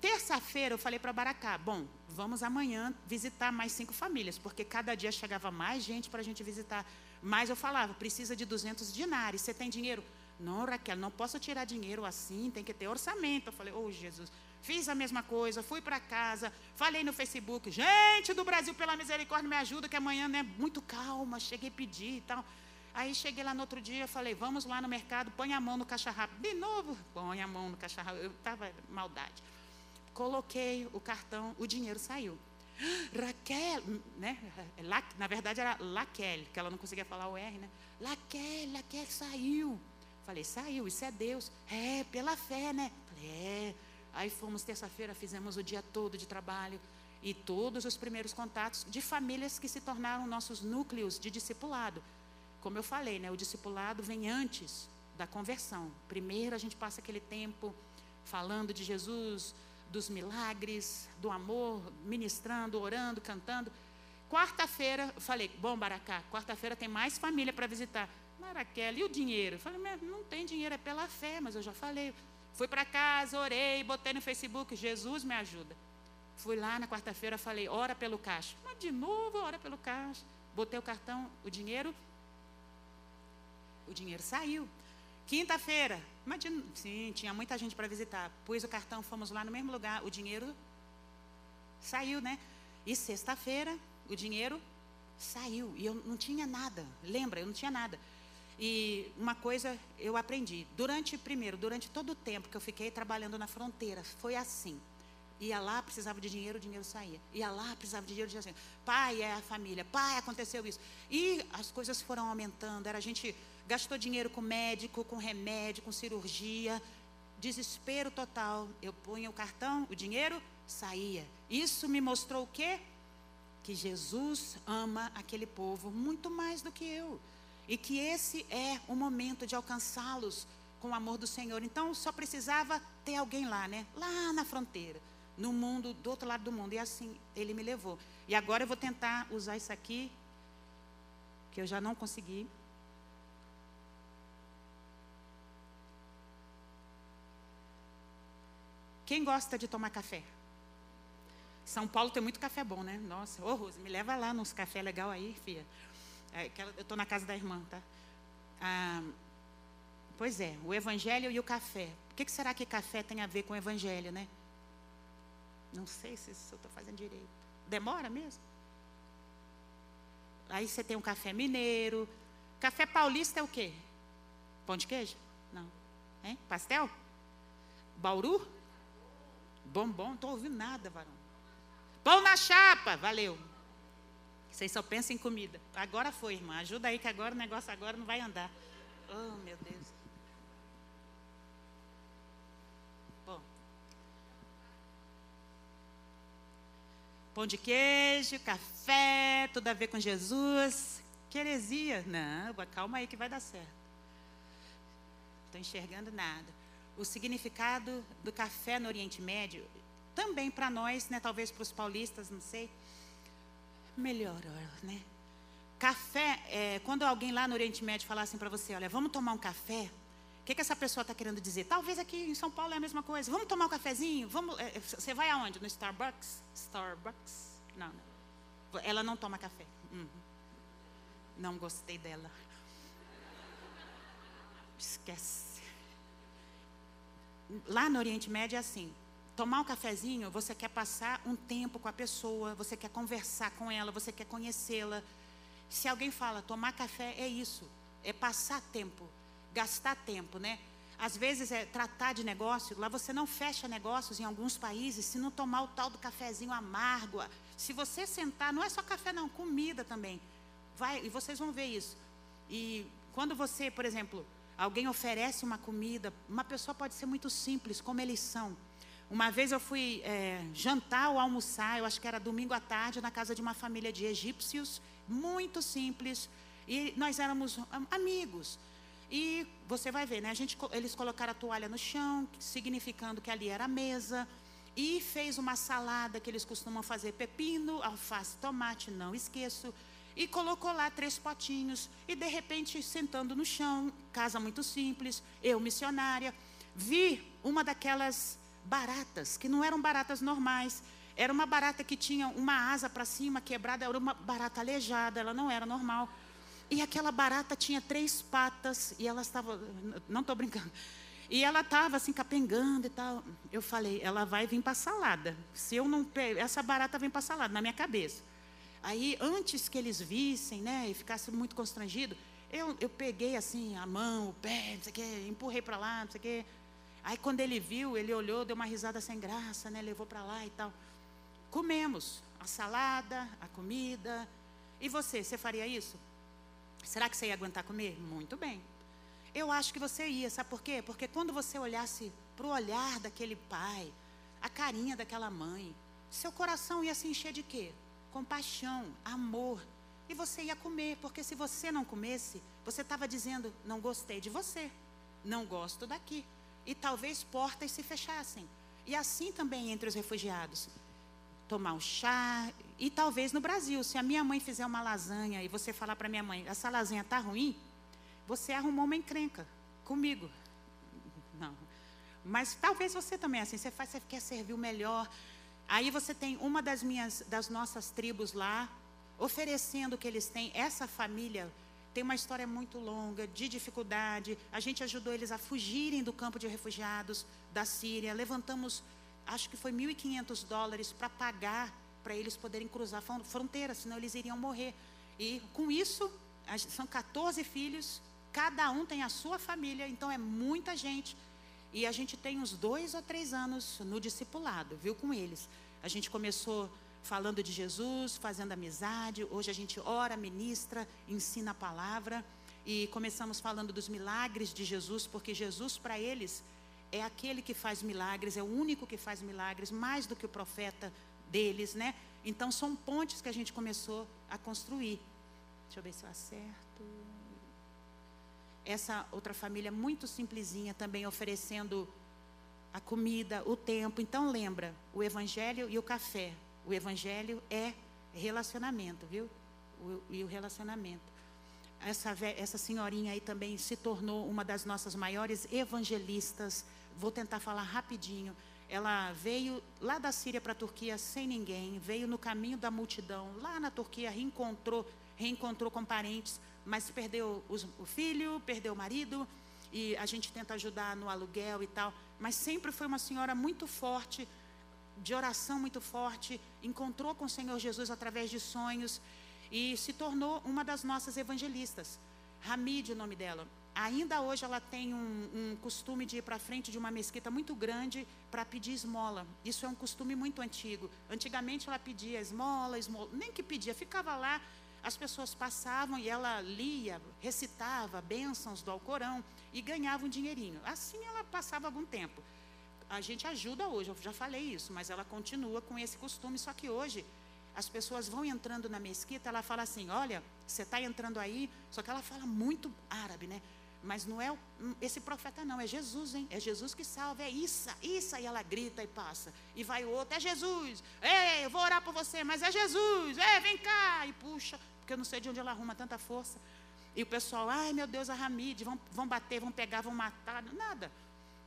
Terça-feira eu falei para Baracá, bom, vamos amanhã visitar mais cinco famílias, porque cada dia chegava mais gente para a gente visitar. Mas eu falava, precisa de 200 dinares, você tem dinheiro? Não, Raquel, não posso tirar dinheiro assim, tem que ter orçamento. Eu falei, oh Jesus, fiz a mesma coisa, fui para casa, falei no Facebook, gente do Brasil, pela misericórdia, me ajuda, que amanhã é né, muito calma, cheguei a pedir e tal. Aí cheguei lá no outro dia, falei, vamos lá no mercado, põe a mão no caixa rápido. De novo, põe a mão no caixa rápido. Eu estava maldade coloquei o cartão, o dinheiro saiu. Raquel, né? La, na verdade era Laquel, que ela não conseguia falar o R, né? Laquel, Laquel saiu. Falei, saiu, isso é Deus. É, pela fé, né? Falei, é. Aí fomos terça-feira, fizemos o dia todo de trabalho e todos os primeiros contatos de famílias que se tornaram nossos núcleos de discipulado. Como eu falei, né? O discipulado vem antes da conversão. Primeiro a gente passa aquele tempo falando de Jesus, dos milagres, do amor, ministrando, orando, cantando. Quarta-feira, falei, bom, Baracá, quarta-feira tem mais família para visitar. Maraquela, e o dinheiro? Eu falei, não tem dinheiro, é pela fé, mas eu já falei. Fui para casa, orei, botei no Facebook, Jesus me ajuda. Fui lá na quarta-feira, falei, ora pelo caixa. Mas de novo, ora pelo caixa. Botei o cartão, o dinheiro, o dinheiro saiu. Quinta-feira, imagina, sim, tinha muita gente para visitar. Pus o cartão, fomos lá no mesmo lugar, o dinheiro saiu, né? E sexta-feira, o dinheiro saiu. E eu não tinha nada. Lembra? Eu não tinha nada. E uma coisa eu aprendi. Durante, primeiro, durante todo o tempo que eu fiquei trabalhando na fronteira, foi assim. Ia lá, precisava de dinheiro, o dinheiro saía. Ia lá, precisava de dinheiro, o dinheiro saía. Pai é a família, pai, aconteceu isso. E as coisas foram aumentando. Era a gente gastou dinheiro com médico, com remédio, com cirurgia, desespero total. Eu punha o cartão, o dinheiro saía. Isso me mostrou o quê? Que Jesus ama aquele povo muito mais do que eu. E que esse é o momento de alcançá-los com o amor do Senhor. Então só precisava ter alguém lá, né? Lá na fronteira, no mundo, do outro lado do mundo. E assim ele me levou. E agora eu vou tentar usar isso aqui, que eu já não consegui. Quem gosta de tomar café? São Paulo tem muito café bom, né? Nossa, ô Rose, me leva lá nos café legal aí, filha. É, eu estou na casa da irmã, tá? Ah, pois é, o evangelho e o café. O que, que será que café tem a ver com o evangelho, né? Não sei se, se eu estou fazendo direito. Demora mesmo? Aí você tem um café mineiro. Café paulista é o quê? Pão de queijo? Não. Hein? Pastel? Bauru? Bombom, não estou ouvindo nada, varão. Pão na chapa, valeu. Vocês só pensam em comida. Agora foi, irmã. Ajuda aí que agora o negócio agora não vai andar. Oh, meu Deus. Bom. Pão de queijo, café, tudo a ver com Jesus. Que heresia. Não, calma aí que vai dar certo. Não estou enxergando nada o significado do café no Oriente Médio, também para nós, né, talvez para os paulistas, não sei, melhor, né? Café, é, quando alguém lá no Oriente Médio falar assim para você, olha, vamos tomar um café, o que, que essa pessoa está querendo dizer? Talvez aqui em São Paulo é a mesma coisa. Vamos tomar um cafezinho? Vamos, é, você vai aonde? No Starbucks? Starbucks? Não, não. Ela não toma café. Uhum. Não gostei dela. Esquece. lá no Oriente Médio é assim: tomar um cafezinho, você quer passar um tempo com a pessoa, você quer conversar com ela, você quer conhecê-la. Se alguém fala tomar café, é isso, é passar tempo, gastar tempo, né? Às vezes é tratar de negócio, lá você não fecha negócios em alguns países se não tomar o tal do cafezinho amargo. Se você sentar, não é só café não, comida também. Vai, e vocês vão ver isso. E quando você, por exemplo, alguém oferece uma comida, uma pessoa pode ser muito simples, como eles são. Uma vez eu fui é, jantar ou almoçar, eu acho que era domingo à tarde, na casa de uma família de egípcios, muito simples, e nós éramos amigos. E você vai ver, né? A gente, eles colocaram a toalha no chão, significando que ali era a mesa. E fez uma salada que eles costumam fazer: pepino, alface, tomate, não esqueço. E colocou lá três potinhos. E de repente, sentando no chão, casa muito simples, eu missionária, vi uma daquelas baratas, que não eram baratas normais. Era uma barata que tinha uma asa para cima quebrada, era uma barata aleijada, ela não era normal. E aquela barata tinha três patas e ela estava, não estou brincando, e ela estava assim capengando e tal. Eu falei, ela vai vir para salada. Se eu não essa barata vem para salada na minha cabeça. Aí antes que eles vissem, né, e ficasse muito constrangido, eu, eu peguei assim a mão, o pé, não sei o quê, empurrei para lá, não sei o quê. Aí quando ele viu, ele olhou, deu uma risada sem graça, né, levou para lá e tal. Comemos a salada, a comida. E você, você faria isso? Será que você ia aguentar comer? Muito bem. Eu acho que você ia, sabe por quê? Porque quando você olhasse para o olhar daquele pai, a carinha daquela mãe, seu coração ia se encher de quê? Compaixão, amor. E você ia comer, porque se você não comesse, você estava dizendo: não gostei de você, não gosto daqui. E talvez portas se fechassem. E assim também entre os refugiados tomar um chá. E talvez no Brasil, se a minha mãe fizer uma lasanha e você falar para minha mãe, essa lasanha está ruim, você arrumou uma encrenca comigo. (laughs) Não. Mas talvez você também, assim, você, faz, você quer servir o melhor. Aí você tem uma das minhas, das nossas tribos lá, oferecendo o que eles têm. Essa família tem uma história muito longa de dificuldade. A gente ajudou eles a fugirem do campo de refugiados da Síria. Levantamos acho que foi 1.500 dólares para pagar para eles poderem cruzar a fronteira, senão eles iriam morrer. E com isso, são 14 filhos, cada um tem a sua família, então é muita gente. E a gente tem uns dois ou três anos no discipulado, viu, com eles. A gente começou falando de Jesus, fazendo amizade. Hoje a gente ora, ministra, ensina a palavra. E começamos falando dos milagres de Jesus, porque Jesus, para eles, é aquele que faz milagres, é o único que faz milagres, mais do que o profeta deles, né? Então são pontes que a gente começou a construir. Deixa eu ver se eu acerto. Essa outra família muito simplesinha também oferecendo a comida, o tempo. Então lembra, o evangelho e o café. O evangelho é relacionamento, viu? O, e o relacionamento. Essa, essa senhorinha aí também se tornou uma das nossas maiores evangelistas Vou tentar falar rapidinho. Ela veio lá da Síria para a Turquia sem ninguém, veio no caminho da multidão, lá na Turquia, reencontrou, reencontrou com parentes, mas perdeu os, o filho, perdeu o marido, e a gente tenta ajudar no aluguel e tal. Mas sempre foi uma senhora muito forte, de oração muito forte, encontrou com o Senhor Jesus através de sonhos e se tornou uma das nossas evangelistas. Hamid, o nome dela. Ainda hoje ela tem um, um costume de ir para frente de uma mesquita muito grande para pedir esmola. Isso é um costume muito antigo. Antigamente ela pedia esmola, esmola, nem que pedia, ficava lá, as pessoas passavam e ela lia, recitava bênçãos do Alcorão e ganhava um dinheirinho. Assim ela passava algum tempo. A gente ajuda hoje, eu já falei isso, mas ela continua com esse costume, só que hoje as pessoas vão entrando na mesquita, ela fala assim: olha, você está entrando aí, só que ela fala muito árabe, né? Mas não é esse profeta, não, é Jesus, hein? É Jesus que salva, é isso, isso. E ela grita e passa. E vai o outro, é Jesus. Ei, eu vou orar por você, mas é Jesus. É, vem cá. E puxa, porque eu não sei de onde ela arruma tanta força. E o pessoal, ai meu Deus, a Ramide, vão, vão bater, vão pegar, vão matar. Nada.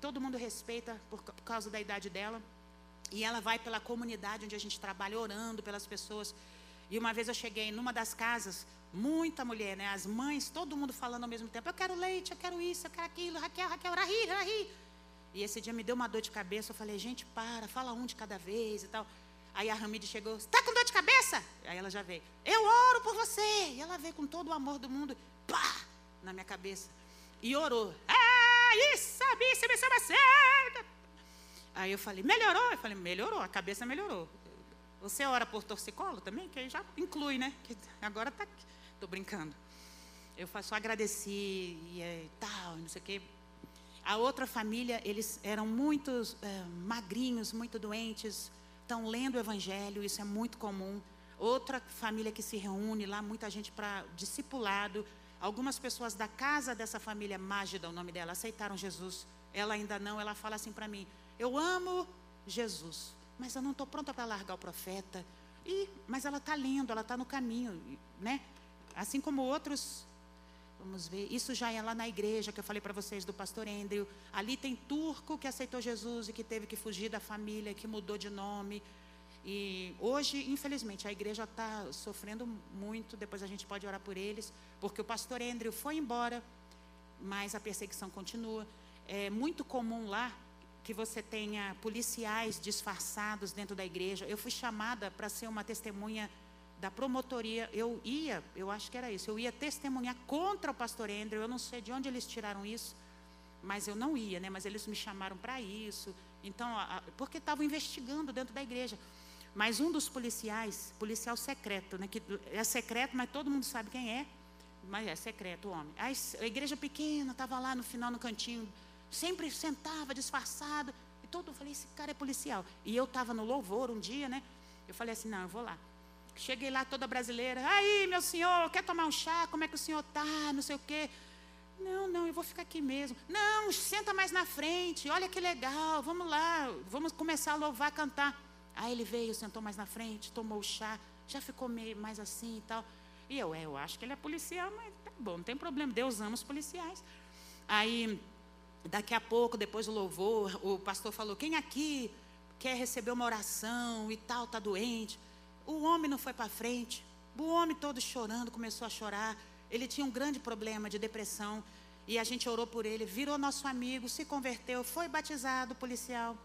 Todo mundo respeita por, causa da idade dela. E ela vai pela comunidade onde a gente trabalha, orando pelas pessoas. E uma vez eu cheguei numa das casas, Muita mulher, né? As mães, todo mundo falando ao mesmo tempo. Eu quero leite, eu quero isso, eu quero aquilo. Raquel, Raquel, Rahi, Rahi. E esse dia me deu uma dor de cabeça. Eu falei, gente, para, fala um de cada vez e tal. Aí a Ramide chegou, está com dor de cabeça? Aí ela já veio, eu oro por você. E ela veio com todo o amor do mundo, pá, na minha cabeça. E orou. Ah, isso, isso, isso, isso, Aí eu falei, melhorou? Eu falei, melhorou, a cabeça melhorou. Você ora por torcicolo também? Que aí já inclui, né? Que agora tá. Estou brincando. Eu só agradeci e é, tal, não sei o quê. A outra família, eles eram muito é, magrinhos, muito doentes, estão lendo o Evangelho, isso é muito comum. Outra família que se reúne lá, muita gente para discipulado. Algumas pessoas da casa dessa família, Mágida, o nome dela, aceitaram Jesus. Ela ainda não, ela fala assim para mim: Eu amo Jesus, mas eu não estou pronta para largar o profeta. E, mas ela está lendo, ela está no caminho, né? Assim como outros Vamos ver. Isso já é lá na igreja que eu falei para vocês do pastor Andrew. Ali tem turco que aceitou Jesus e que teve que fugir da família, que mudou de nome. E hoje, infelizmente, a igreja está sofrendo muito. Depois a gente pode orar por eles, porque o pastor Andrew foi embora, mas a perseguição continua. É muito comum lá que você tenha policiais disfarçados dentro da igreja. Eu fui chamada para ser uma testemunha da promotoria, eu ia, eu acho que era isso, eu ia testemunhar contra o pastor Andrew, eu não sei de onde eles tiraram isso, mas eu não ia, né? Mas eles me chamaram para isso. Então, porque estavam investigando dentro da igreja. Mas um dos policiais, policial secreto, né? Que é secreto, mas todo mundo sabe quem é. Mas é secreto o homem. A, a igreja pequena estava lá no final, no cantinho, sempre sentava disfarçado. E todo, eu falei, esse cara é policial. E eu estava no louvor um dia, né? Eu falei assim, não, eu vou lá. Cheguei lá toda brasileira. Aí, meu senhor, quer tomar um chá? Como é que o senhor está? Não sei o quê. Não, não, eu vou ficar aqui mesmo. Não, senta mais na frente. Olha que legal. Vamos lá. Vamos começar a louvar, cantar. Aí ele veio, sentou mais na frente, tomou o chá. Já ficou meio mais assim e tal. E eu, é, eu acho que ele é policial, mas tá bom, não tem problema. Deus ama os policiais. Aí, daqui a pouco, depois do louvor, o pastor falou: quem aqui quer receber uma oração e tal, está doente? O homem não foi para frente. O homem todo chorando, começou a chorar. Ele tinha um grande problema de depressão. E a gente orou por ele, virou nosso amigo, se converteu, foi batizado, policial,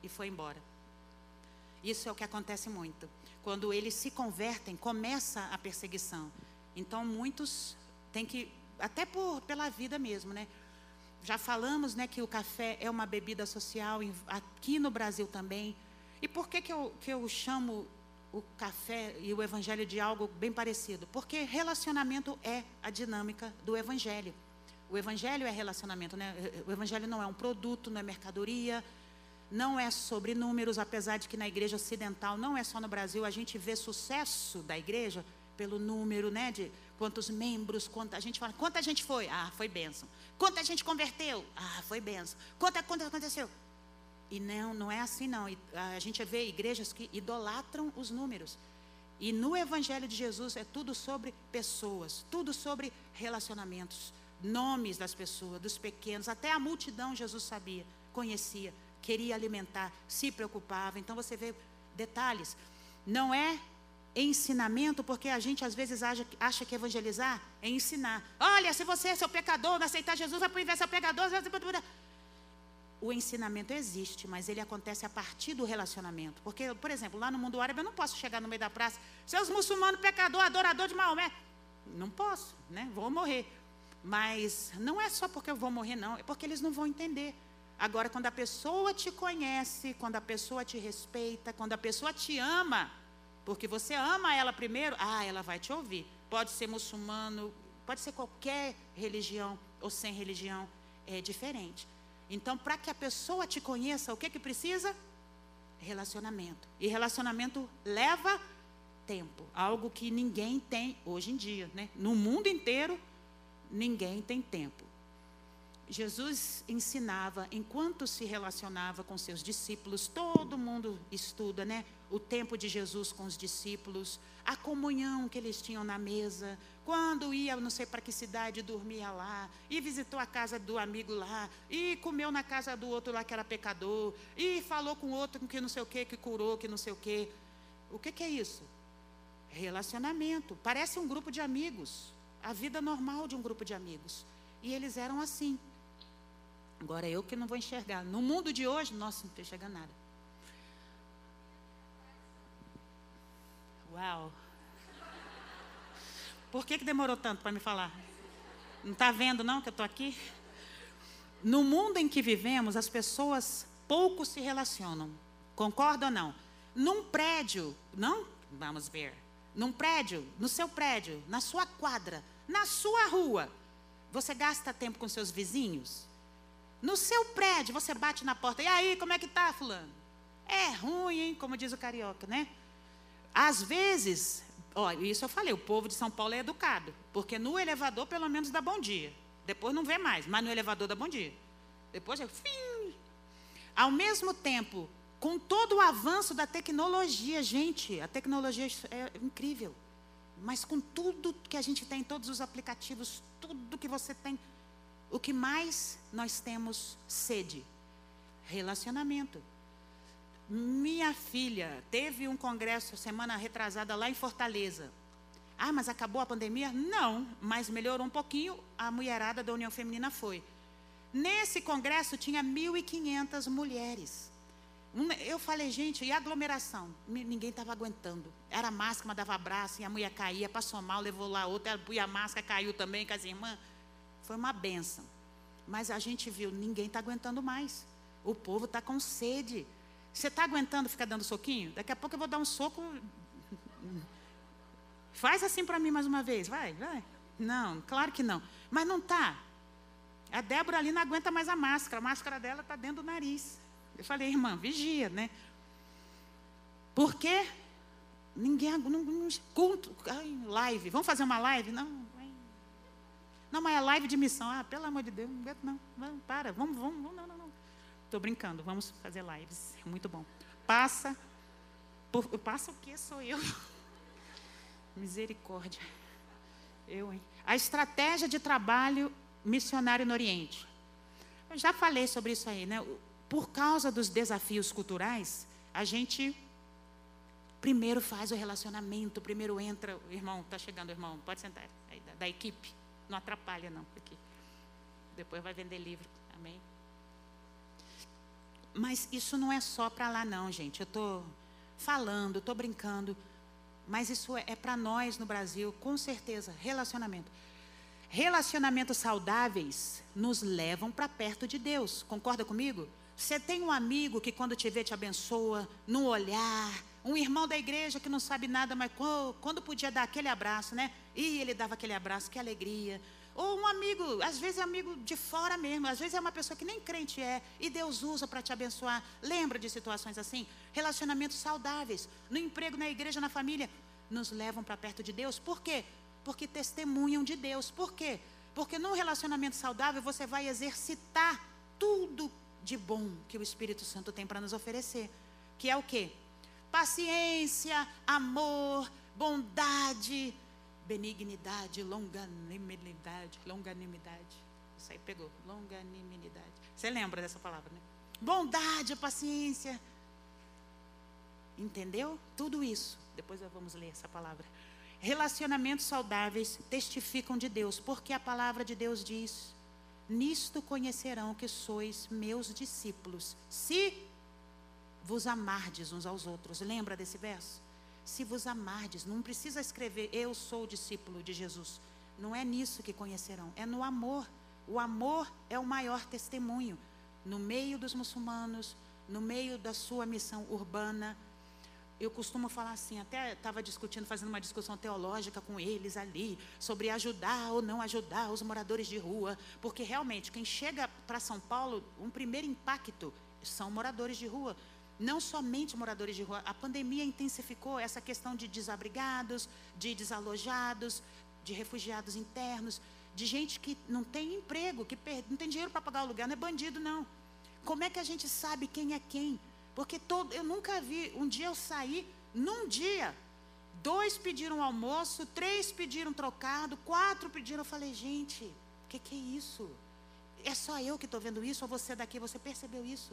e foi embora. Isso é o que acontece muito. Quando eles se convertem, começa a perseguição. Então, muitos têm que, até por, pela vida mesmo, né? Já falamos né, que o café é uma bebida social, aqui no Brasil também. E por que, que, eu, que eu chamo o café e o evangelho de algo bem parecido, porque relacionamento é a dinâmica do evangelho. O evangelho é relacionamento, né? O evangelho não é um produto, não é mercadoria, não é sobre números, apesar de que na igreja ocidental, não é só no Brasil, a gente vê sucesso da igreja pelo número, né, de quantos membros, quanta a gente fala, quanta gente foi? Ah, foi bênção. Quanta gente converteu? Ah, foi bênção. Quanta, quanta aconteceu? E não, não é assim não. A gente vê igrejas que idolatram os números. E no Evangelho de Jesus é tudo sobre pessoas, tudo sobre relacionamentos, nomes das pessoas, dos pequenos, até a multidão Jesus sabia, conhecia, queria alimentar, se preocupava. Então você vê detalhes. Não é ensinamento, porque a gente às vezes acha, acha que evangelizar é ensinar. Olha, se você é seu pecador, não aceitar Jesus, vai para o inverso, é pecador o ensinamento existe, mas ele acontece a partir do relacionamento. Porque, por exemplo, lá no mundo árabe eu não posso chegar no meio da praça, seus muçulmanos, pecador, adorador de Maomé. Não posso, né? Vou morrer. Mas não é só porque eu vou morrer, não, é porque eles não vão entender. Agora, quando a pessoa te conhece, quando a pessoa te respeita, quando a pessoa te ama, porque você ama ela primeiro, ah, ela vai te ouvir. Pode ser muçulmano, pode ser qualquer religião ou sem religião, é diferente. Então, para que a pessoa te conheça, o que que precisa? Relacionamento. E relacionamento leva tempo, algo que ninguém tem hoje em dia, né? No mundo inteiro, ninguém tem tempo. Jesus ensinava enquanto se relacionava com seus discípulos, todo mundo estuda, né? O tempo de Jesus com os discípulos, a comunhão que eles tinham na mesa, quando ia, não sei para que cidade, dormia lá, e visitou a casa do amigo lá, e comeu na casa do outro lá que era pecador, e falou com outro que não sei o que, que curou, que não sei o que. O que, que é isso? Relacionamento. Parece um grupo de amigos. A vida normal de um grupo de amigos. E eles eram assim. Agora eu que não vou enxergar. No mundo de hoje, nossa, não estou enxergando nada. Uau! Por que, que demorou tanto para me falar? Não está vendo, não, que eu estou aqui? No mundo em que vivemos, as pessoas pouco se relacionam. Concorda ou não? Num prédio, não? Vamos ver. Num prédio, no seu prédio, na sua quadra, na sua rua, você gasta tempo com seus vizinhos? No seu prédio, você bate na porta. E aí, como é que tá, fulano? É ruim, hein? Como diz o carioca, né? Às vezes, isso eu falei, o povo de São Paulo é educado. Porque no elevador, pelo menos, dá bom dia. Depois não vê mais, mas no elevador dá bom dia. Depois é fim. Ao mesmo tempo, com todo o avanço da tecnologia, gente, a tecnologia é incrível. Mas com tudo que a gente tem, todos os aplicativos, tudo que você tem, o que mais nós temos sede? Relacionamento. Minha filha teve um congresso semana retrasada lá em Fortaleza. Ah, mas acabou a pandemia? Não, mas melhorou um pouquinho. A mulherada da União Feminina foi. Nesse congresso tinha 1.500 mulheres. Eu falei, gente, e aglomeração? Ninguém estava aguentando. Era máscara, dava abraço, e a mulher caía, passou mal, levou lá outra, e a máscara caiu também com as irmãs. Foi uma benção. Mas a gente viu, ninguém está aguentando mais. O povo está com sede. Você está aguentando ficar dando soquinho? Daqui a pouco eu vou dar um soco. Faz assim para mim mais uma vez, vai, vai. Não, claro que não. Mas não está. A Débora ali não aguenta mais a máscara. A máscara dela está dentro do nariz. Eu falei, irmã, vigia, né? Por quê? Ninguém. Não, não, culto, live. Vamos fazer uma live? Não. Não, mas é live de missão. Ah, pelo amor de Deus, não aguento não. para, vamos, vamos, não, não, não. Estou brincando, vamos fazer lives. É muito bom. Passa. Por, passa o que sou eu? (laughs) Misericórdia. Eu, hein? A estratégia de trabalho missionário no Oriente. Eu já falei sobre isso aí, né? Por causa dos desafios culturais, a gente primeiro faz o relacionamento, primeiro entra, irmão, está chegando, irmão, pode sentar, da, da equipe. Não atrapalha, não, aqui. Depois vai vender livro, amém? Mas isso não é só para lá, não, gente. Eu estou falando, estou brincando. Mas isso é, é para nós no Brasil, com certeza. Relacionamento. Relacionamentos saudáveis nos levam para perto de Deus. Concorda comigo? Você tem um amigo que quando te vê te abençoa, no olhar. Um irmão da igreja que não sabe nada, mas quando podia dar aquele abraço, né? E ele dava aquele abraço, que alegria. Ou um amigo, às vezes é amigo de fora mesmo, às vezes é uma pessoa que nem crente é, e Deus usa para te abençoar. Lembra de situações assim? Relacionamentos saudáveis, no emprego, na igreja, na família, nos levam para perto de Deus. Por quê? Porque testemunham de Deus. Por quê? Porque num relacionamento saudável você vai exercitar tudo de bom que o Espírito Santo tem para nos oferecer. Que é o quê? Paciência, amor, bondade, benignidade, longanimidade, longanimidade. Isso aí pegou, longanimidade. Você lembra dessa palavra, né? Bondade, paciência. Entendeu? Tudo isso. Depois vamos ler essa palavra. Relacionamentos saudáveis testificam de Deus, porque a palavra de Deus diz: Nisto conhecerão que sois meus discípulos, se vos amardes uns aos outros. Lembra desse verso? se vos amardes. Não precisa escrever, eu sou discípulo de Jesus. Não é nisso que conhecerão, é no amor. O amor é o maior testemunho. No meio dos muçulmanos, no meio da sua missão urbana. Eu costumo falar assim, até estava discutindo, fazendo uma discussão teológica com eles ali, sobre ajudar ou não ajudar os moradores de rua, porque realmente quem chega para São Paulo, um primeiro impacto são moradores de rua não somente moradores de rua. A pandemia intensificou essa questão de desabrigados, de desalojados, de refugiados internos, de gente que não tem emprego, que não tem dinheiro para pagar o lugar, não é bandido, não. Como é que a gente sabe quem é quem? Porque todo, eu nunca vi. Um dia eu saí, num dia, dois pediram almoço, três pediram trocado, quatro pediram. Eu falei, gente, o que, que é isso? É só eu que estou vendo isso, ou você daqui, você percebeu isso?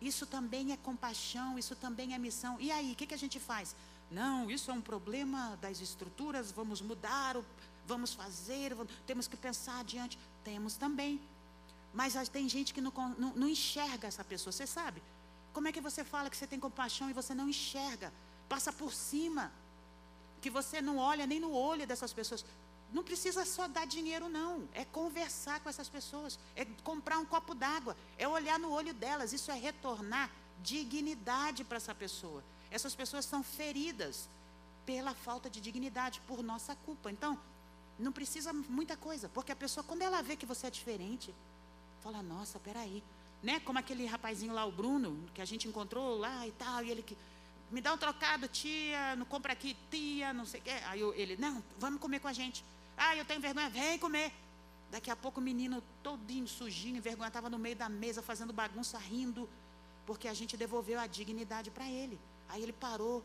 Isso também é compaixão, isso também é missão. E aí, o que, que a gente faz? Não, isso é um problema das estruturas, vamos mudar, vamos fazer, vamos, temos que pensar adiante. Temos também. Mas tem gente que não, não, não enxerga essa pessoa, você sabe? Como é que você fala que você tem compaixão e você não enxerga? Passa por cima. Que você não olha nem no olho dessas pessoas. Não precisa só dar dinheiro, não. É conversar com essas pessoas. É comprar um copo d'água. É olhar no olho delas. Isso é retornar dignidade para essa pessoa. Essas pessoas são feridas pela falta de dignidade, por nossa culpa. Então, não precisa muita coisa, porque a pessoa, quando ela vê que você é diferente, fala: Nossa, peraí. Né? Como aquele rapazinho lá, o Bruno, que a gente encontrou lá e tal, e ele que. Me dá um trocado, tia, não compra aqui, tia, não sei o quê. Aí eu, ele, não, vamos comer com a gente. Ah, eu tenho vergonha, vem comer. Daqui a pouco o menino todinho, sujinho, envergonhado, estava no meio da mesa fazendo bagunça, rindo, porque a gente devolveu a dignidade para ele. Aí ele parou.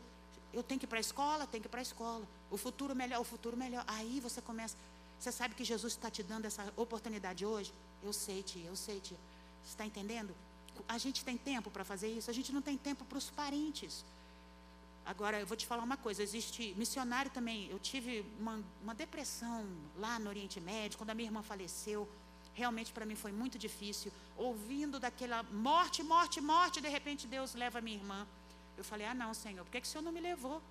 Eu tenho que ir para a escola, tenho que ir para a escola. O futuro melhor, o futuro melhor. Aí você começa. Você sabe que Jesus está te dando essa oportunidade hoje? Eu sei, tia, eu sei, tia. Você está entendendo? A gente tem tempo para fazer isso, a gente não tem tempo para os parentes. Agora, eu vou te falar uma coisa: existe missionário também. Eu tive uma, uma depressão lá no Oriente Médio, quando a minha irmã faleceu. Realmente para mim foi muito difícil. Ouvindo daquela morte, morte, morte, de repente Deus leva a minha irmã. Eu falei: Ah, não, Senhor, por que, que o Senhor não me levou?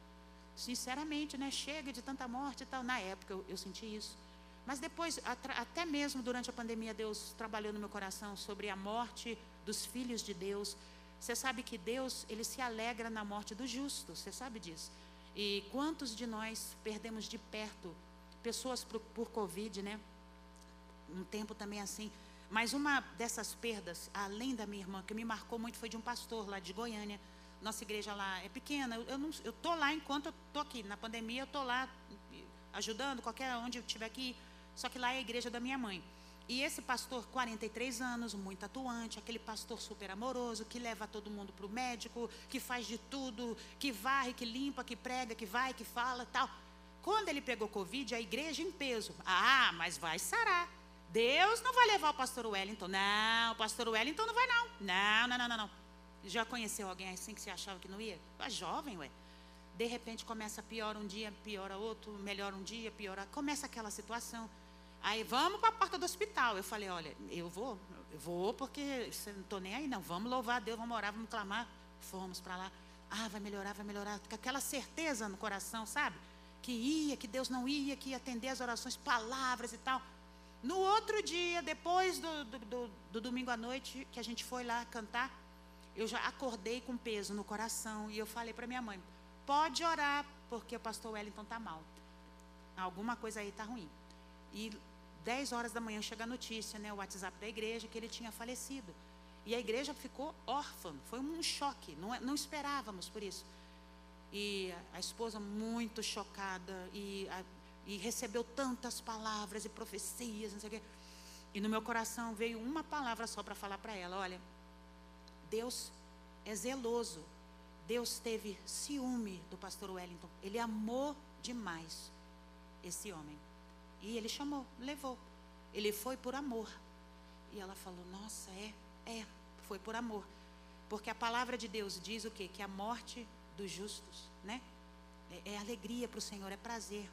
Sinceramente, né? Chega de tanta morte e tal. Na época eu, eu senti isso. Mas depois, até mesmo durante a pandemia, Deus trabalhou no meu coração sobre a morte dos filhos de Deus você sabe que Deus, ele se alegra na morte do justo, você sabe disso. E quantos de nós perdemos de perto pessoas por, por Covid, né? Um tempo também assim. Mas uma dessas perdas, além da minha irmã, que me marcou muito, foi de um pastor lá de Goiânia. Nossa igreja lá é pequena. Eu, não, eu tô lá enquanto eu tô aqui. Na pandemia eu tô lá ajudando, qualquer onde eu estiver aqui. Só que lá é a igreja da minha mãe. E esse pastor, 43 anos, muito atuante, aquele pastor super amoroso, que leva todo mundo para o médico, que faz de tudo, que varre, que limpa, que prega, que vai, que fala tal. Quando ele pegou Covid, a igreja em peso. Ah, mas vai sarar. Deus não vai levar o pastor Wellington. Não, o pastor Wellington não vai, não. Não, não, não, não, não. Já conheceu alguém assim que você achava que não ia? A jovem, ué. De repente começa pior um dia, piora outro, melhor um dia, piora. Começa aquela situação. Aí vamos para a porta do hospital. Eu falei, olha, eu vou, eu vou porque você não estou nem aí, não. Vamos louvar a Deus, vamos orar, vamos clamar. Fomos para lá. Ah, vai melhorar, vai melhorar. Com aquela certeza no coração, sabe? Que ia, que Deus não ia, que ia atender as orações, palavras e tal. No outro dia, depois do, do, do, do domingo à noite, que a gente foi lá cantar, eu já acordei com peso no coração e eu falei para minha mãe: pode orar, porque o pastor Wellington está mal. Alguma coisa aí está ruim. E 10 horas da manhã chega a notícia, né, o WhatsApp da igreja, que ele tinha falecido. E a igreja ficou órfã, foi um choque, não, não esperávamos por isso. E a esposa muito chocada e, a, e recebeu tantas palavras e profecias, não sei o quê. E no meu coração veio uma palavra só para falar para ela: olha, Deus é zeloso. Deus teve ciúme do pastor Wellington. Ele amou demais esse homem. E ele chamou, levou. Ele foi por amor. E ela falou: Nossa, é, é, foi por amor. Porque a palavra de Deus diz o quê? Que a morte dos justos, né? É, é alegria para o Senhor, é prazer.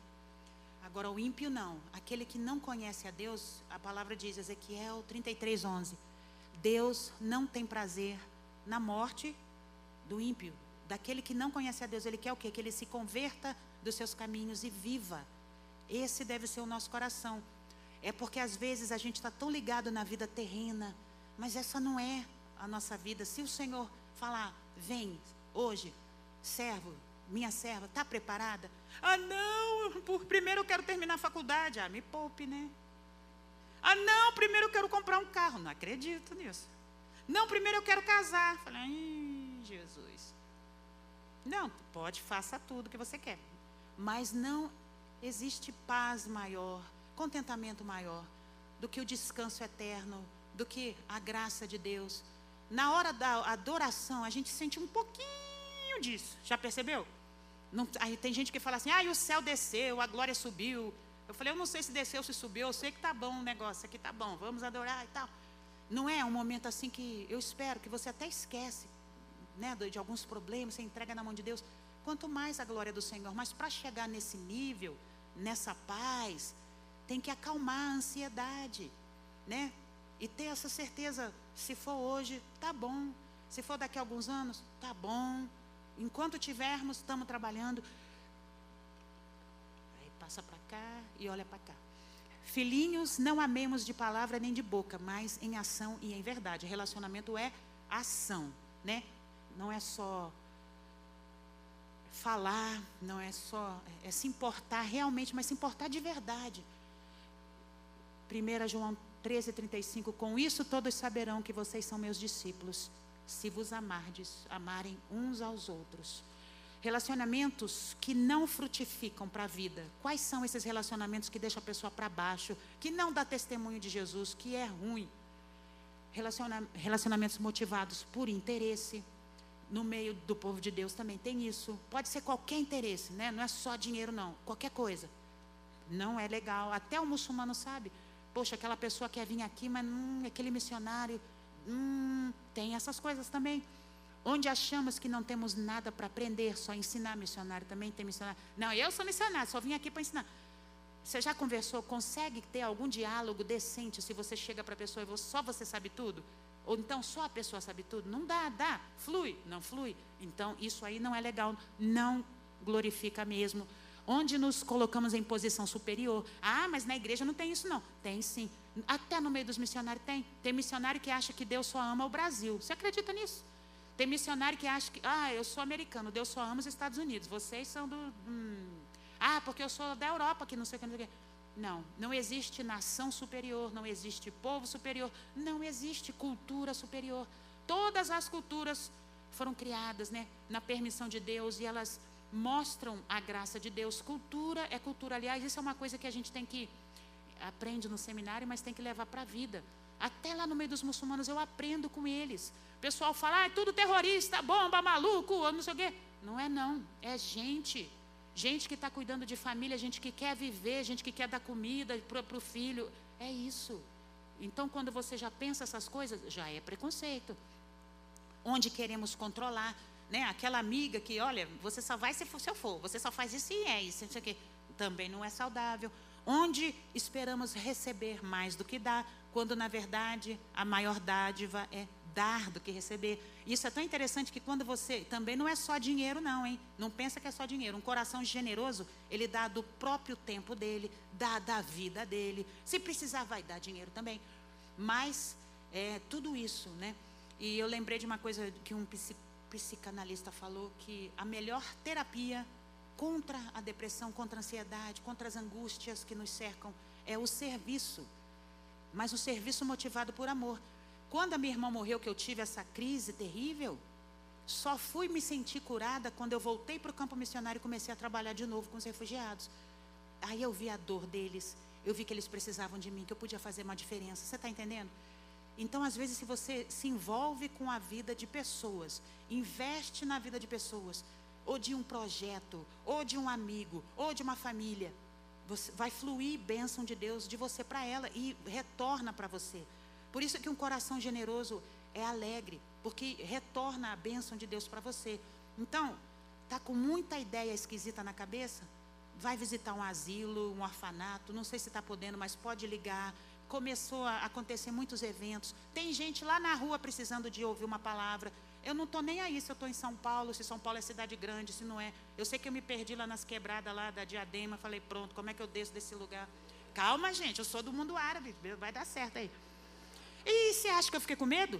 Agora, o ímpio não. Aquele que não conhece a Deus, a palavra diz, Ezequiel 33, 11: Deus não tem prazer na morte do ímpio. Daquele que não conhece a Deus, ele quer o quê? Que ele se converta dos seus caminhos e viva esse deve ser o nosso coração. É porque às vezes a gente está tão ligado na vida terrena, mas essa não é a nossa vida. Se o Senhor falar, vem hoje, servo, minha serva, está preparada? Ah, não, por, primeiro eu quero terminar a faculdade. Ah, me poupe, né? Ah, não, primeiro eu quero comprar um carro. Não acredito nisso. Não, primeiro eu quero casar. Falei, Jesus. Não, pode, faça tudo que você quer. Mas não existe paz maior, contentamento maior do que o descanso eterno, do que a graça de Deus. Na hora da adoração, a gente sente um pouquinho disso. Já percebeu? Não, aí tem gente que fala assim: ah, o céu desceu, a glória subiu. Eu falei: eu não sei se desceu, se subiu, eu sei que tá bom o negócio, aqui tá bom, vamos adorar e tal. Não é um momento assim que eu espero que você até esquece né, de alguns problemas, você entrega na mão de Deus. Quanto mais a glória do Senhor, mas para chegar nesse nível, nessa paz, tem que acalmar a ansiedade, né? E ter essa certeza, se for hoje, tá bom. Se for daqui a alguns anos, tá bom. Enquanto tivermos, estamos trabalhando. Aí passa para cá e olha para cá. Filhinhos, não amemos de palavra nem de boca, mas em ação e em verdade. Relacionamento é ação, né? Não é só falar, não é só é, se importar realmente, mas se importar de verdade. 1 João 13:35 Com isso todos saberão que vocês são meus discípulos, se vos amardes, amarem uns aos outros. Relacionamentos que não frutificam para a vida. Quais são esses relacionamentos que deixam a pessoa para baixo, que não dá testemunho de Jesus, que é ruim? Relaciona relacionamentos motivados por interesse. No meio do povo de Deus também tem isso. Pode ser qualquer interesse, né? Não é só dinheiro não, qualquer coisa. Não é legal. Até o muçulmano sabe. Poxa, aquela pessoa quer vir aqui, mas hum, aquele missionário, hum, tem essas coisas também. Onde achamos que não temos nada para aprender, só ensinar missionário também tem missionário. Não, eu sou missionário, só vim aqui para ensinar. Você já conversou? Consegue ter algum diálogo decente se você chega para a pessoa e só você sabe tudo? Ou então só a pessoa sabe tudo? Não dá, dá. Flui, não flui. Então isso aí não é legal, não glorifica mesmo. Onde nos colocamos em posição superior? Ah, mas na igreja não tem isso não. Tem sim. Até no meio dos missionários tem. Tem missionário que acha que Deus só ama o Brasil. Você acredita nisso? Tem missionário que acha que, ah, eu sou americano, Deus só ama os Estados Unidos. Vocês são do. Hum, ah, porque eu sou da Europa, que não sei o que, não sei o que. Não, não existe nação superior, não existe povo superior, não existe cultura superior. Todas as culturas foram criadas né, na permissão de Deus e elas mostram a graça de Deus. Cultura é cultura. Aliás, isso é uma coisa que a gente tem que aprende no seminário, mas tem que levar para a vida. Até lá no meio dos muçulmanos eu aprendo com eles. O pessoal fala, ah, é tudo terrorista, bomba, maluco, não sei o quê. Não é não, é gente. Gente que está cuidando de família, gente que quer viver, gente que quer dar comida para o filho. É isso. Então, quando você já pensa essas coisas, já é preconceito. Onde queremos controlar. Né? Aquela amiga que, olha, você só vai se, se eu for, você só faz isso e é isso, não sei o quê. Também não é saudável onde esperamos receber mais do que dar, quando na verdade a maior dádiva é dar do que receber. Isso é tão interessante que quando você também não é só dinheiro não, hein? Não pensa que é só dinheiro. Um coração generoso, ele dá do próprio tempo dele, dá da vida dele. Se precisar vai dar dinheiro também. Mas é tudo isso, né? E eu lembrei de uma coisa que um psicanalista falou que a melhor terapia contra a depressão, contra a ansiedade, contra as angústias que nos cercam, é o serviço. Mas o serviço motivado por amor. Quando a minha irmã morreu, que eu tive essa crise terrível, só fui me sentir curada quando eu voltei para o campo missionário e comecei a trabalhar de novo com os refugiados. Aí eu vi a dor deles, eu vi que eles precisavam de mim, que eu podia fazer uma diferença. Você está entendendo? Então, às vezes, se você se envolve com a vida de pessoas, investe na vida de pessoas, ou de um projeto, ou de um amigo, ou de uma família. Você, vai fluir bênção de Deus de você para ela e retorna para você. Por isso que um coração generoso é alegre, porque retorna a bênção de Deus para você. Então, tá com muita ideia esquisita na cabeça? Vai visitar um asilo, um orfanato, não sei se está podendo, mas pode ligar. Começou a acontecer muitos eventos. Tem gente lá na rua precisando de ouvir uma palavra. Eu não estou nem aí se eu estou em São Paulo, se São Paulo é cidade grande, se não é. Eu sei que eu me perdi lá nas quebradas lá da Diadema, falei, pronto, como é que eu desço desse lugar? Calma, gente, eu sou do mundo árabe, vai dar certo aí. E você acha que eu fiquei com medo?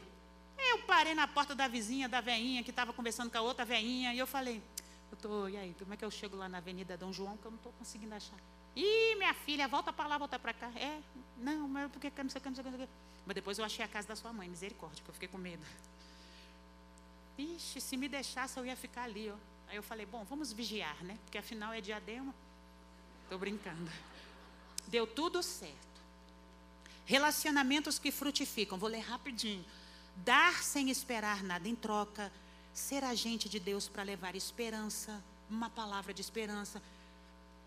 Eu parei na porta da vizinha, da veinha, que estava conversando com a outra veinha, e eu falei, eu tô, e aí, como é que eu chego lá na Avenida Dom João, que eu não estou conseguindo achar? Ih, minha filha, volta para lá, volta para cá. É, não, mas porque não sei o que, não sei o que. Mas depois eu achei a casa da sua mãe, misericórdia, que eu fiquei com medo. (laughs) Ixi, se me deixasse eu ia ficar ali, ó. Aí eu falei, bom, vamos vigiar, né? Porque afinal é diadema. Estou brincando. Deu tudo certo. Relacionamentos que frutificam. Vou ler rapidinho. Dar sem esperar nada em troca. Ser agente de Deus para levar esperança. Uma palavra de esperança.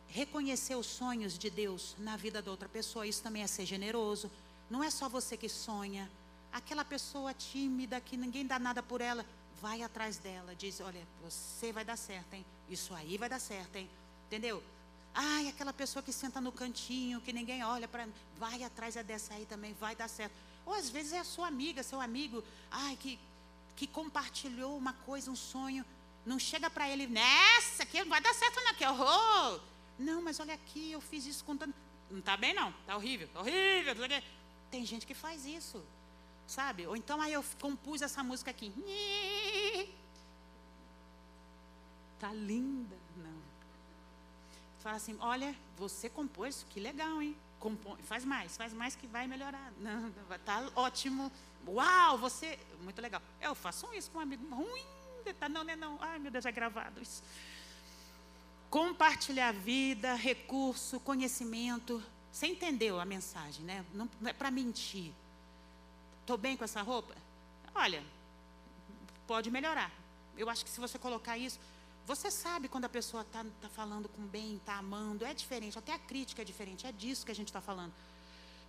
Reconhecer os sonhos de Deus na vida da outra pessoa. Isso também é ser generoso. Não é só você que sonha. Aquela pessoa tímida que ninguém dá nada por ela vai atrás dela, diz: Olha, você vai dar certo, hein? Isso aí vai dar certo, hein? Entendeu? Ai, aquela pessoa que senta no cantinho, que ninguém olha para. Vai atrás é dessa aí também, vai dar certo. Ou às vezes é a sua amiga, seu amigo, ai, que, que compartilhou uma coisa, um sonho. Não chega para ele, nessa aqui não vai dar certo não, que horror. Não, mas olha aqui, eu fiz isso contando. Não está bem não, está horrível, tá horrível. Tem gente que faz isso, sabe? Ou então aí eu compus essa música aqui. (laughs) Tá linda, não. Fala assim, olha, você compôs, que legal, hein? Compõe, faz mais, faz mais que vai melhorar. (laughs) Não, tá ótimo. Uau, você, muito legal. Eu faço isso com um amigo ruim, tá, não, não, não. Ai, meu Deus, é gravado isso. Compartilhar vida, recurso, conhecimento. Você entendeu a mensagem, né? Não é para mentir. Estou bem com essa roupa? Olha, pode melhorar. Eu acho que se você colocar isso, você sabe quando a pessoa está tá falando com bem, está amando, é diferente, até a crítica é diferente, é disso que a gente está falando.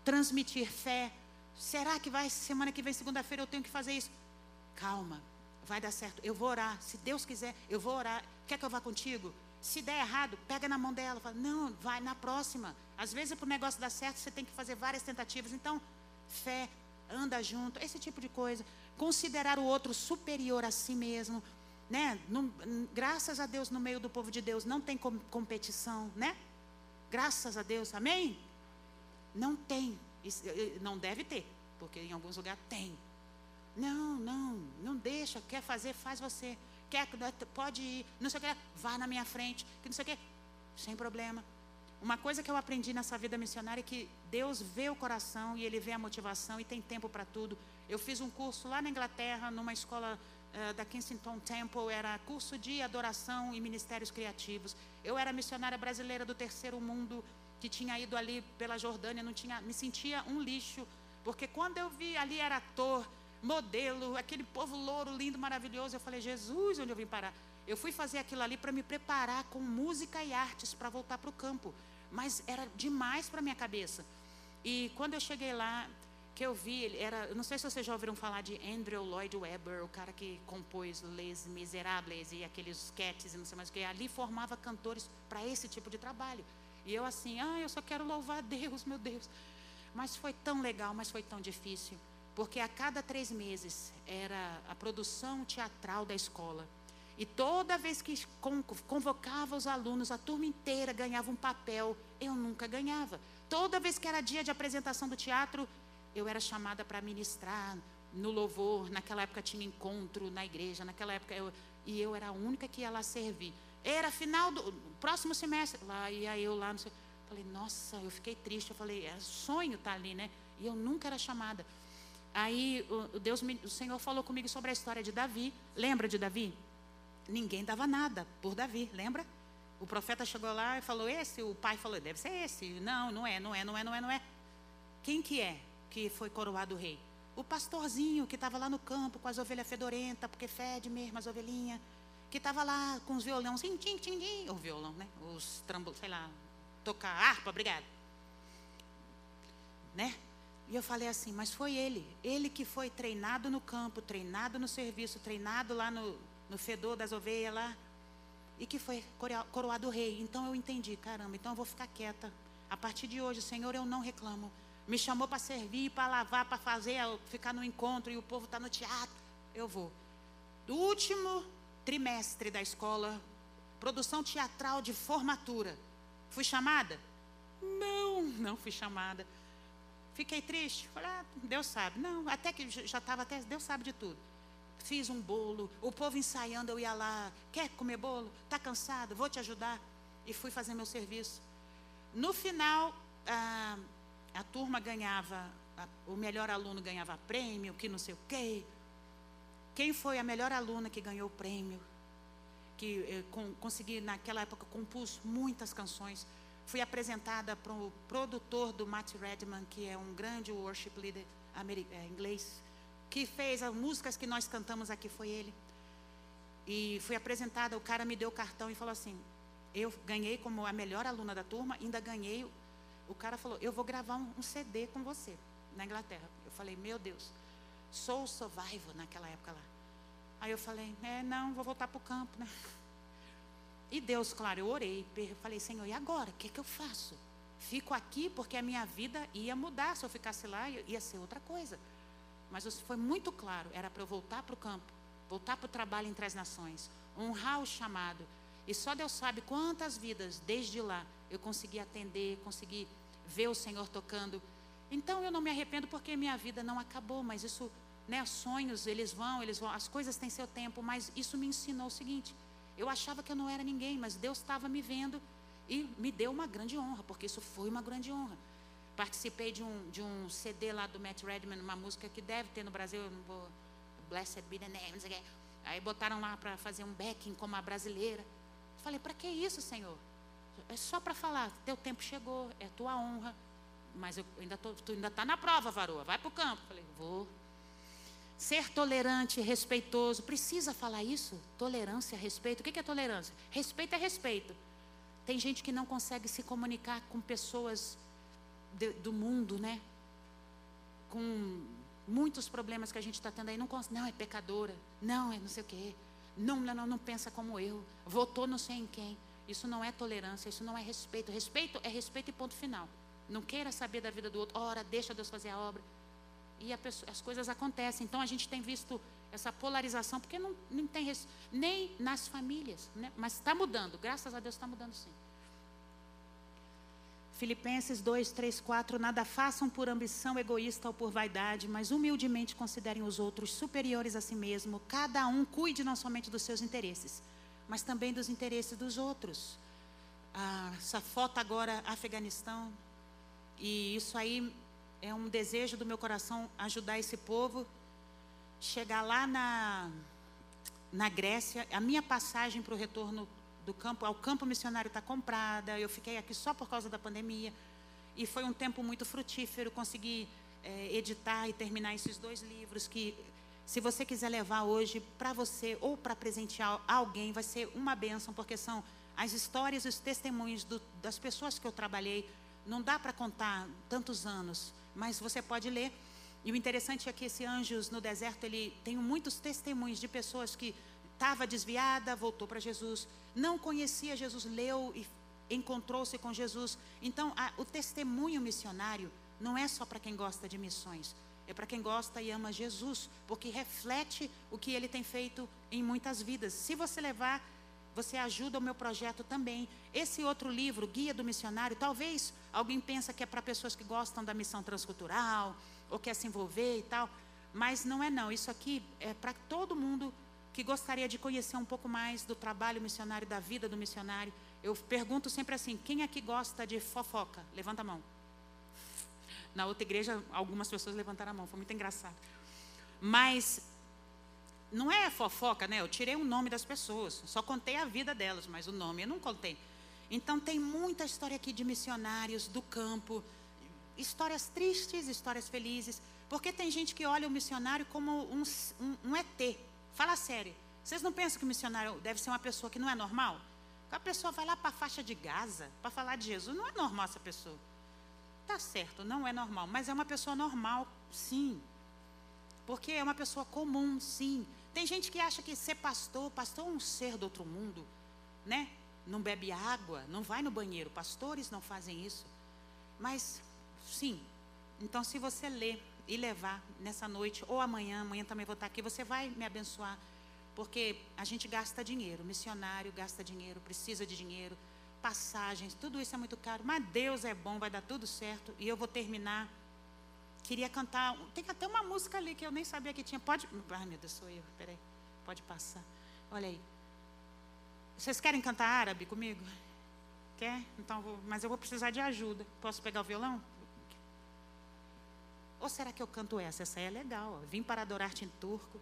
Transmitir fé. Será que vai, semana que vem, segunda-feira, eu tenho que fazer isso? Calma, vai dar certo. Eu vou orar. Se Deus quiser, eu vou orar. Quer que eu vá contigo? Se der errado, pega na mão dela. Fala, não, vai na próxima. Às vezes, para o negócio dar certo, você tem que fazer várias tentativas. Então, fé, anda junto, esse tipo de coisa. Considerar o outro superior a si mesmo né? Graças a Deus no meio do povo de Deus não tem com, competição, né? Graças a Deus, amém? Não tem, não deve ter, porque em alguns lugares tem. Não, não, não deixa, quer fazer, faz você. Quer, pode ir, não sei o que, vá na minha frente, que não sei o que, sem problema. Uma coisa que eu aprendi nessa vida missionária é que Deus vê o coração e Ele vê a motivação e tem tempo para tudo. Eu fiz um curso lá na Inglaterra, numa escola uh, da Kensington Temple, era curso de adoração e ministérios criativos. Eu era missionária brasileira do terceiro mundo, que tinha ido ali pela Jordânia, não tinha, me sentia um lixo, porque quando eu vi ali era ator, modelo, aquele povo louro, lindo, maravilhoso, eu falei, Jesus, onde eu vim parar? Eu fui fazer aquilo ali para me preparar com música e artes para voltar para o campo, mas era demais para minha cabeça. E quando eu cheguei lá, que eu vi, ele era, não sei se vocês já ouviram falar de Andrew Lloyd Webber, o cara que compôs Les Miserables e aqueles sketches e não sei mais o que, ali formava cantores para esse tipo de trabalho. E eu assim, ah, eu só quero louvar a Deus, meu Deus. Mas foi tão legal, mas foi tão difícil, porque a cada três meses era a produção teatral da escola. E toda vez que convocava os alunos, a turma inteira ganhava um papel, eu nunca ganhava. Toda vez que era dia de apresentação do teatro, eu era chamada para ministrar no louvor. Naquela época tinha encontro na igreja. Naquela época eu e eu era a única que ia lá servir. Era final do próximo semestre. Lá ia eu lá. Sei, falei, nossa, eu fiquei triste. Eu falei, é sonho estar tá ali, né? E eu nunca era chamada. Aí o Deus, o Senhor falou comigo sobre a história de Davi. Lembra de Davi? Ninguém dava nada por Davi, lembra? O profeta chegou lá e falou: Esse, o pai falou: Deve ser esse. Não, não é, não é, não é, não é, não é. Quem que é? Que foi coroado rei? O pastorzinho que estava lá no campo com as ovelhas fedorentas, porque fede mesmo as ovelhinhas, que estava lá com os violões, tim, tim, tim, o violão, né? Os trambolos, sei lá, tocar harpa, obrigado. Né? E eu falei assim, mas foi ele, ele que foi treinado no campo, treinado no serviço, treinado lá no, no fedor das ovelhas lá, e que foi coroado rei. Então eu entendi, caramba, então eu vou ficar quieta. A partir de hoje, Senhor, eu não reclamo me chamou para servir, para lavar, para fazer, ficar no encontro e o povo está no teatro. Eu vou. Do último trimestre da escola, produção teatral de formatura. Fui chamada? Não, não fui chamada. Fiquei triste. Falei, ah, Deus sabe. Não, até que já estava até, Deus sabe de tudo. Fiz um bolo, o povo ensaiando, eu ia lá, quer comer bolo? Está cansado? Vou te ajudar. E fui fazer meu serviço. No final, ah, a turma ganhava, a, o melhor aluno ganhava prêmio, que não sei o quê. Quem foi a melhor aluna que ganhou o prêmio? Que eh, com, consegui, naquela época, compus muitas canções. Fui apresentada para o produtor do Matt Redman, que é um grande worship leader é, inglês, que fez as músicas que nós cantamos aqui, foi ele. E fui apresentada, o cara me deu o cartão e falou assim: eu ganhei como a melhor aluna da turma, ainda ganhei o cara falou: Eu vou gravar um, um CD com você na Inglaterra. Eu falei: Meu Deus, sou survival naquela época lá. Aí eu falei: É, não, vou voltar para o campo, né? E Deus, claro, eu orei, falei: Senhor, e agora? O que, que eu faço? Fico aqui porque a minha vida ia mudar. Se eu ficasse lá, ia ser outra coisa. Mas foi muito claro: era para eu voltar para o campo, voltar para o trabalho entre as nações, honrar o chamado. E só Deus sabe quantas vidas, desde lá, eu consegui atender, consegui ver o Senhor tocando. Então eu não me arrependo porque minha vida não acabou, mas isso, né, sonhos, eles vão, eles vão, as coisas têm seu tempo, mas isso me ensinou o seguinte: eu achava que eu não era ninguém, mas Deus estava me vendo e me deu uma grande honra, porque isso foi uma grande honra. Participei de um, de um CD lá do Matt Redman, uma música que deve ter no Brasil, eu não vou, Blessed be the name, não sei o que. Aí botaram lá para fazer um backing como a brasileira. Falei, para que isso, Senhor? É só para falar, teu tempo chegou, é tua honra. Mas eu ainda tô, tu ainda está na prova, varoa, vai para o campo. Falei, vou. Ser tolerante, respeitoso, precisa falar isso? Tolerância, respeito. O que é tolerância? Respeito é respeito. Tem gente que não consegue se comunicar com pessoas de, do mundo, né? Com muitos problemas que a gente está tendo aí. Não, não, é pecadora. Não, é não sei o quê. Não, não, não pensa como eu. Votou não sei em quem. Isso não é tolerância, isso não é respeito. Respeito é respeito e ponto final. Não queira saber da vida do outro. Ora, deixa Deus fazer a obra. E pessoa, as coisas acontecem. Então a gente tem visto essa polarização, porque não, não tem nem nas famílias. Né? Mas está mudando, graças a Deus está mudando sim. Filipenses 2, 3, 4. Nada façam por ambição egoísta ou por vaidade, mas humildemente considerem os outros superiores a si mesmo. Cada um cuide não somente dos seus interesses, mas também dos interesses dos outros. Ah, essa foto agora, Afeganistão, e isso aí é um desejo do meu coração ajudar esse povo. Chegar lá na, na Grécia, a minha passagem para o retorno do campo, ao campo missionário está comprada. Eu fiquei aqui só por causa da pandemia. E foi um tempo muito frutífero. Consegui é, editar e terminar esses dois livros que, se você quiser levar hoje para você ou para presentear alguém, vai ser uma bênção, porque são as histórias os testemunhos do, das pessoas que eu trabalhei. Não dá para contar tantos anos, mas você pode ler. E o interessante é que esse Anjos no Deserto, ele tem muitos testemunhos de pessoas que estava desviada, voltou para Jesus, não conhecia Jesus, leu e encontrou-se com Jesus. Então, a, o testemunho missionário não é só para quem gosta de missões, é para quem gosta e ama Jesus, porque reflete o que ele tem feito em muitas vidas. Se você levar, você ajuda o meu projeto também. Esse outro livro, Guia do Missionário, talvez alguém pensa que é para pessoas que gostam da missão transcultural ou quer se envolver e tal, mas não é não. Isso aqui é para todo mundo que gostaria de conhecer um pouco mais do trabalho missionário, da vida do missionário, eu pergunto sempre assim: quem aqui gosta de fofoca? Levanta a mão. Na outra igreja, algumas pessoas levantaram a mão, foi muito engraçado. Mas não é fofoca, né? Eu tirei o nome das pessoas, só contei a vida delas, mas o nome eu não contei. Então tem muita história aqui de missionários do campo, histórias tristes, histórias felizes, porque tem gente que olha o missionário como um, um, um ET, Fala sério. Vocês não pensam que o missionário deve ser uma pessoa que não é normal? A pessoa vai lá para a faixa de Gaza para falar de Jesus. Não é normal essa pessoa. Tá certo, não é normal, mas é uma pessoa normal, sim. Porque é uma pessoa comum, sim. Tem gente que acha que ser pastor, pastor é um ser do outro mundo, né? Não bebe água, não vai no banheiro. Pastores não fazem isso. Mas, sim. Então, se você lê e levar nessa noite ou amanhã, amanhã também vou estar aqui, você vai me abençoar, porque a gente gasta dinheiro, missionário gasta dinheiro, precisa de dinheiro, passagens, tudo isso é muito caro, mas Deus é bom, vai dar tudo certo e eu vou terminar. Queria cantar, tem até uma música ali que eu nem sabia que tinha. Pode, ai meu Deus, sou eu, peraí, pode passar. Olha aí. Vocês querem cantar árabe comigo? Quer? Então, vou, mas eu vou precisar de ajuda. Posso pegar o violão? Ou será que eu canto essa? Essa aí é legal. Ó. Vim para adorar-te em turco.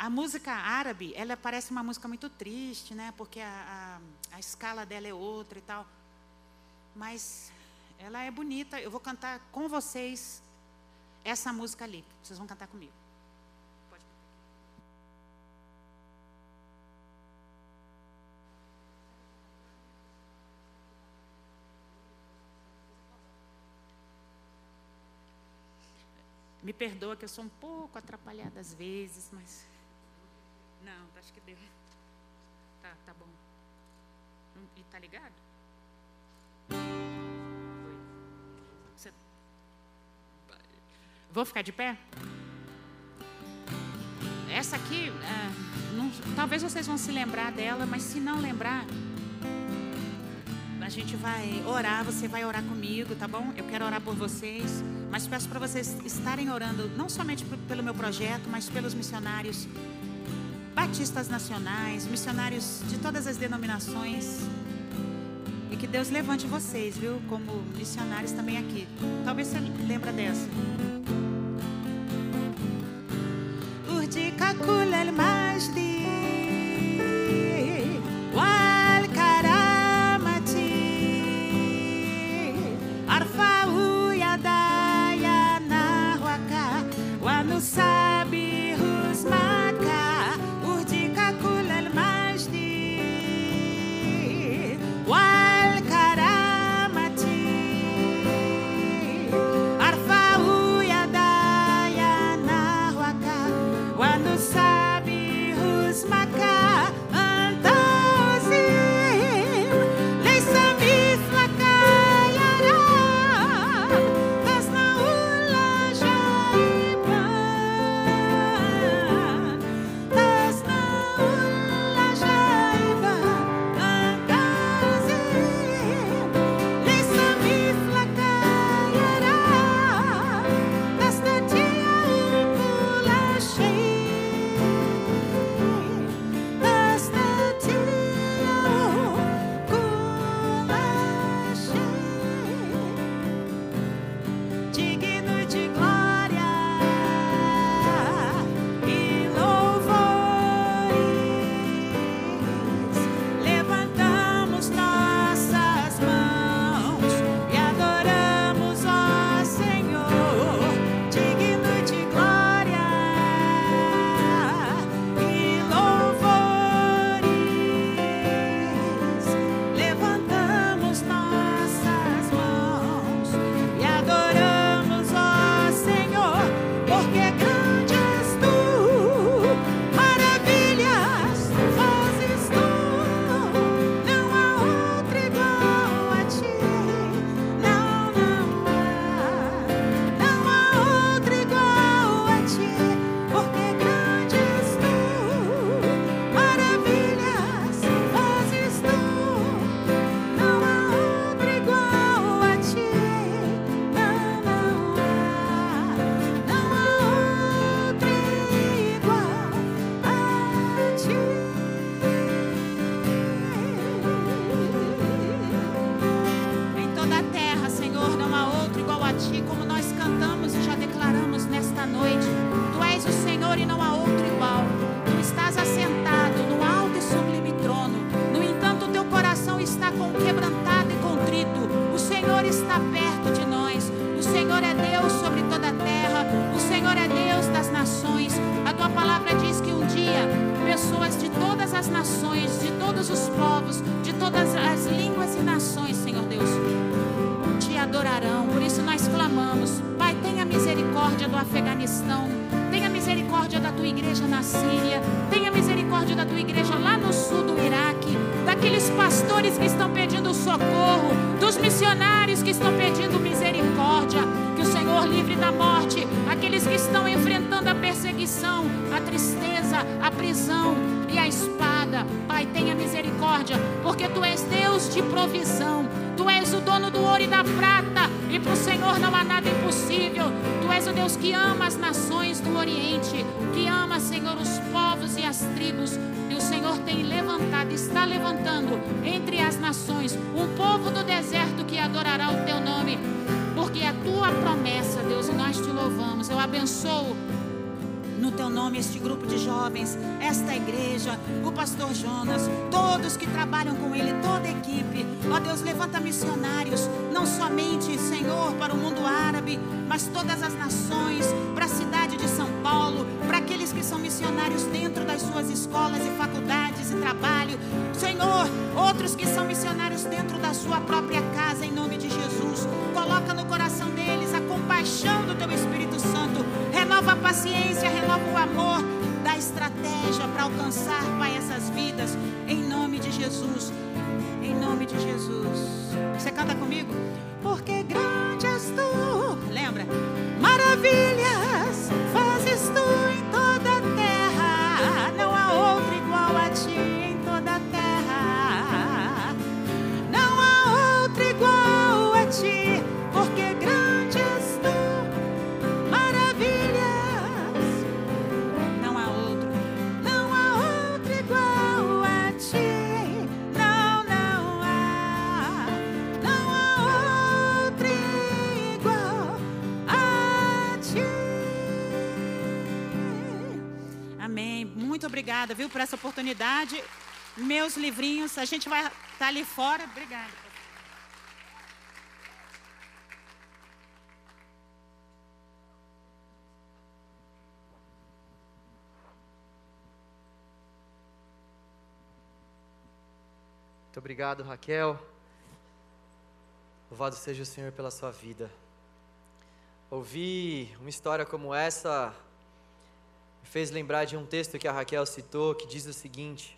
A música árabe, ela parece uma música muito triste, né? Porque a, a, a escala dela é outra e tal. Mas ela é bonita. Eu vou cantar com vocês essa música ali. Vocês vão cantar comigo. Me perdoa que eu sou um pouco atrapalhada às vezes, mas. Não, acho que deu. Tá, tá bom. E tá ligado? Você... Vou ficar de pé? Essa aqui, é, não, talvez vocês vão se lembrar dela, mas se não lembrar, a gente vai orar. Você vai orar comigo, tá bom? Eu quero orar por vocês, mas peço para vocês estarem orando não somente pelo meu projeto, mas pelos missionários batistas nacionais, missionários de todas as denominações. E que Deus levante vocês, viu? Como missionários também aqui. Talvez você lembra dessa. Jonas, todos que trabalham com ele, toda a equipe. Ó Deus, levanta missionários, não somente, Senhor, para o mundo árabe, mas todas as nações, para a cidade de São Paulo, para aqueles que são missionários dentro das suas escolas e faculdades e trabalho. Senhor, outros que são missionários dentro da sua própria casa, em nome de Jesus. Coloca no coração deles a compaixão do teu Espírito Santo. Renova a paciência, renova o amor. Estratégia para alcançar, Pai, essas vidas. Em nome de Jesus. Em nome de Jesus. Você canta comigo? Porque grande és tu. Lembra? Maravilha obrigada, viu, por essa oportunidade. Meus livrinhos, a gente vai estar tá ali fora. Obrigada. Muito obrigado, Raquel. Louvado seja o Senhor pela sua vida. Ouvir uma história como essa fez lembrar de um texto que a Raquel citou, que diz o seguinte: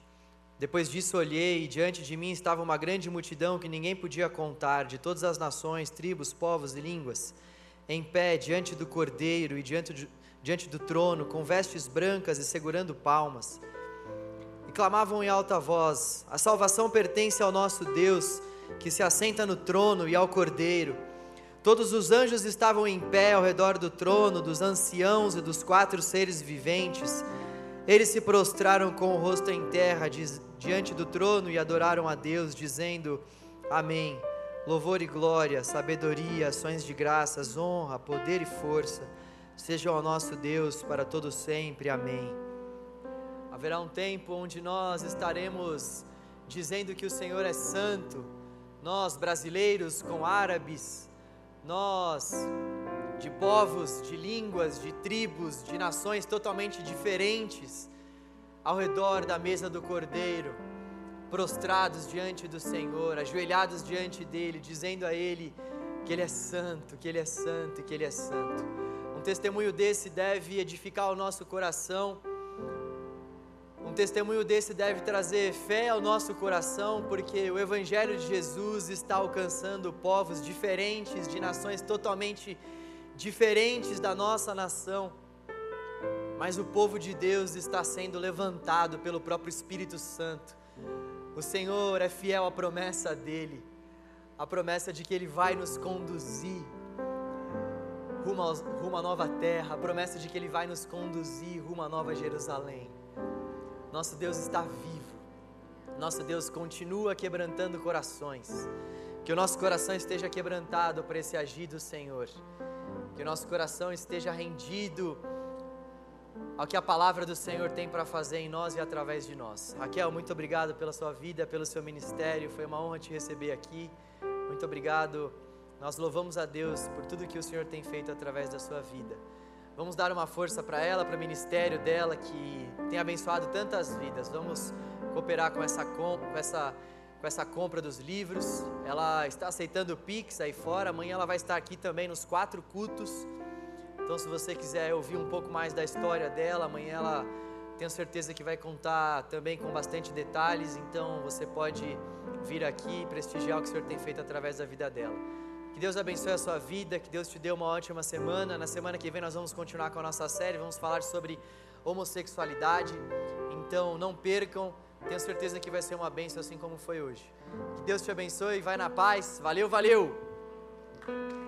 Depois disso olhei, e diante de mim estava uma grande multidão que ninguém podia contar, de todas as nações, tribos, povos e línguas, em pé diante do cordeiro e diante, de, diante do trono, com vestes brancas e segurando palmas. E clamavam em alta voz: A salvação pertence ao nosso Deus que se assenta no trono e ao Cordeiro. Todos os anjos estavam em pé ao redor do trono, dos anciãos e dos quatro seres viventes. Eles se prostraram com o rosto em terra diante do trono e adoraram a Deus, dizendo: Amém. Louvor e glória, sabedoria, ações de graças, honra, poder e força sejam ao nosso Deus para todo sempre. Amém. Haverá um tempo onde nós estaremos dizendo que o Senhor é santo nós brasileiros com árabes, nós de povos, de línguas, de tribos, de nações totalmente diferentes, ao redor da mesa do Cordeiro, prostrados diante do Senhor, ajoelhados diante dele, dizendo a ele que ele é santo, que ele é santo, que ele é santo. Um testemunho desse deve edificar o nosso coração um testemunho desse deve trazer fé ao nosso coração, porque o Evangelho de Jesus está alcançando povos diferentes, de nações totalmente diferentes da nossa nação. Mas o povo de Deus está sendo levantado pelo próprio Espírito Santo. O Senhor é fiel à promessa dele, a promessa de que Ele vai nos conduzir rumo, aos, rumo à nova terra, a promessa de que Ele vai nos conduzir rumo à nova Jerusalém. Nosso Deus está vivo. Nosso Deus continua quebrantando corações. Que o nosso coração esteja quebrantado por esse agir do Senhor. Que o nosso coração esteja rendido ao que a palavra do Senhor tem para fazer em nós e através de nós. Raquel, muito obrigado pela sua vida, pelo seu ministério. Foi uma honra te receber aqui. Muito obrigado. Nós louvamos a Deus por tudo que o Senhor tem feito através da sua vida. Vamos dar uma força para ela, para o ministério dela que tem abençoado tantas vidas. Vamos cooperar com essa, com, essa, com essa compra dos livros. Ela está aceitando o Pix aí fora. Amanhã ela vai estar aqui também nos quatro cultos. Então, se você quiser ouvir um pouco mais da história dela, amanhã ela tenho certeza que vai contar também com bastante detalhes. Então, você pode vir aqui e prestigiar o que o Senhor tem feito através da vida dela. Que Deus abençoe a sua vida, que Deus te dê uma ótima semana. Na semana que vem nós vamos continuar com a nossa série, vamos falar sobre homossexualidade. Então não percam, tenho certeza que vai ser uma bênção assim como foi hoje. Que Deus te abençoe, vai na paz. Valeu, valeu!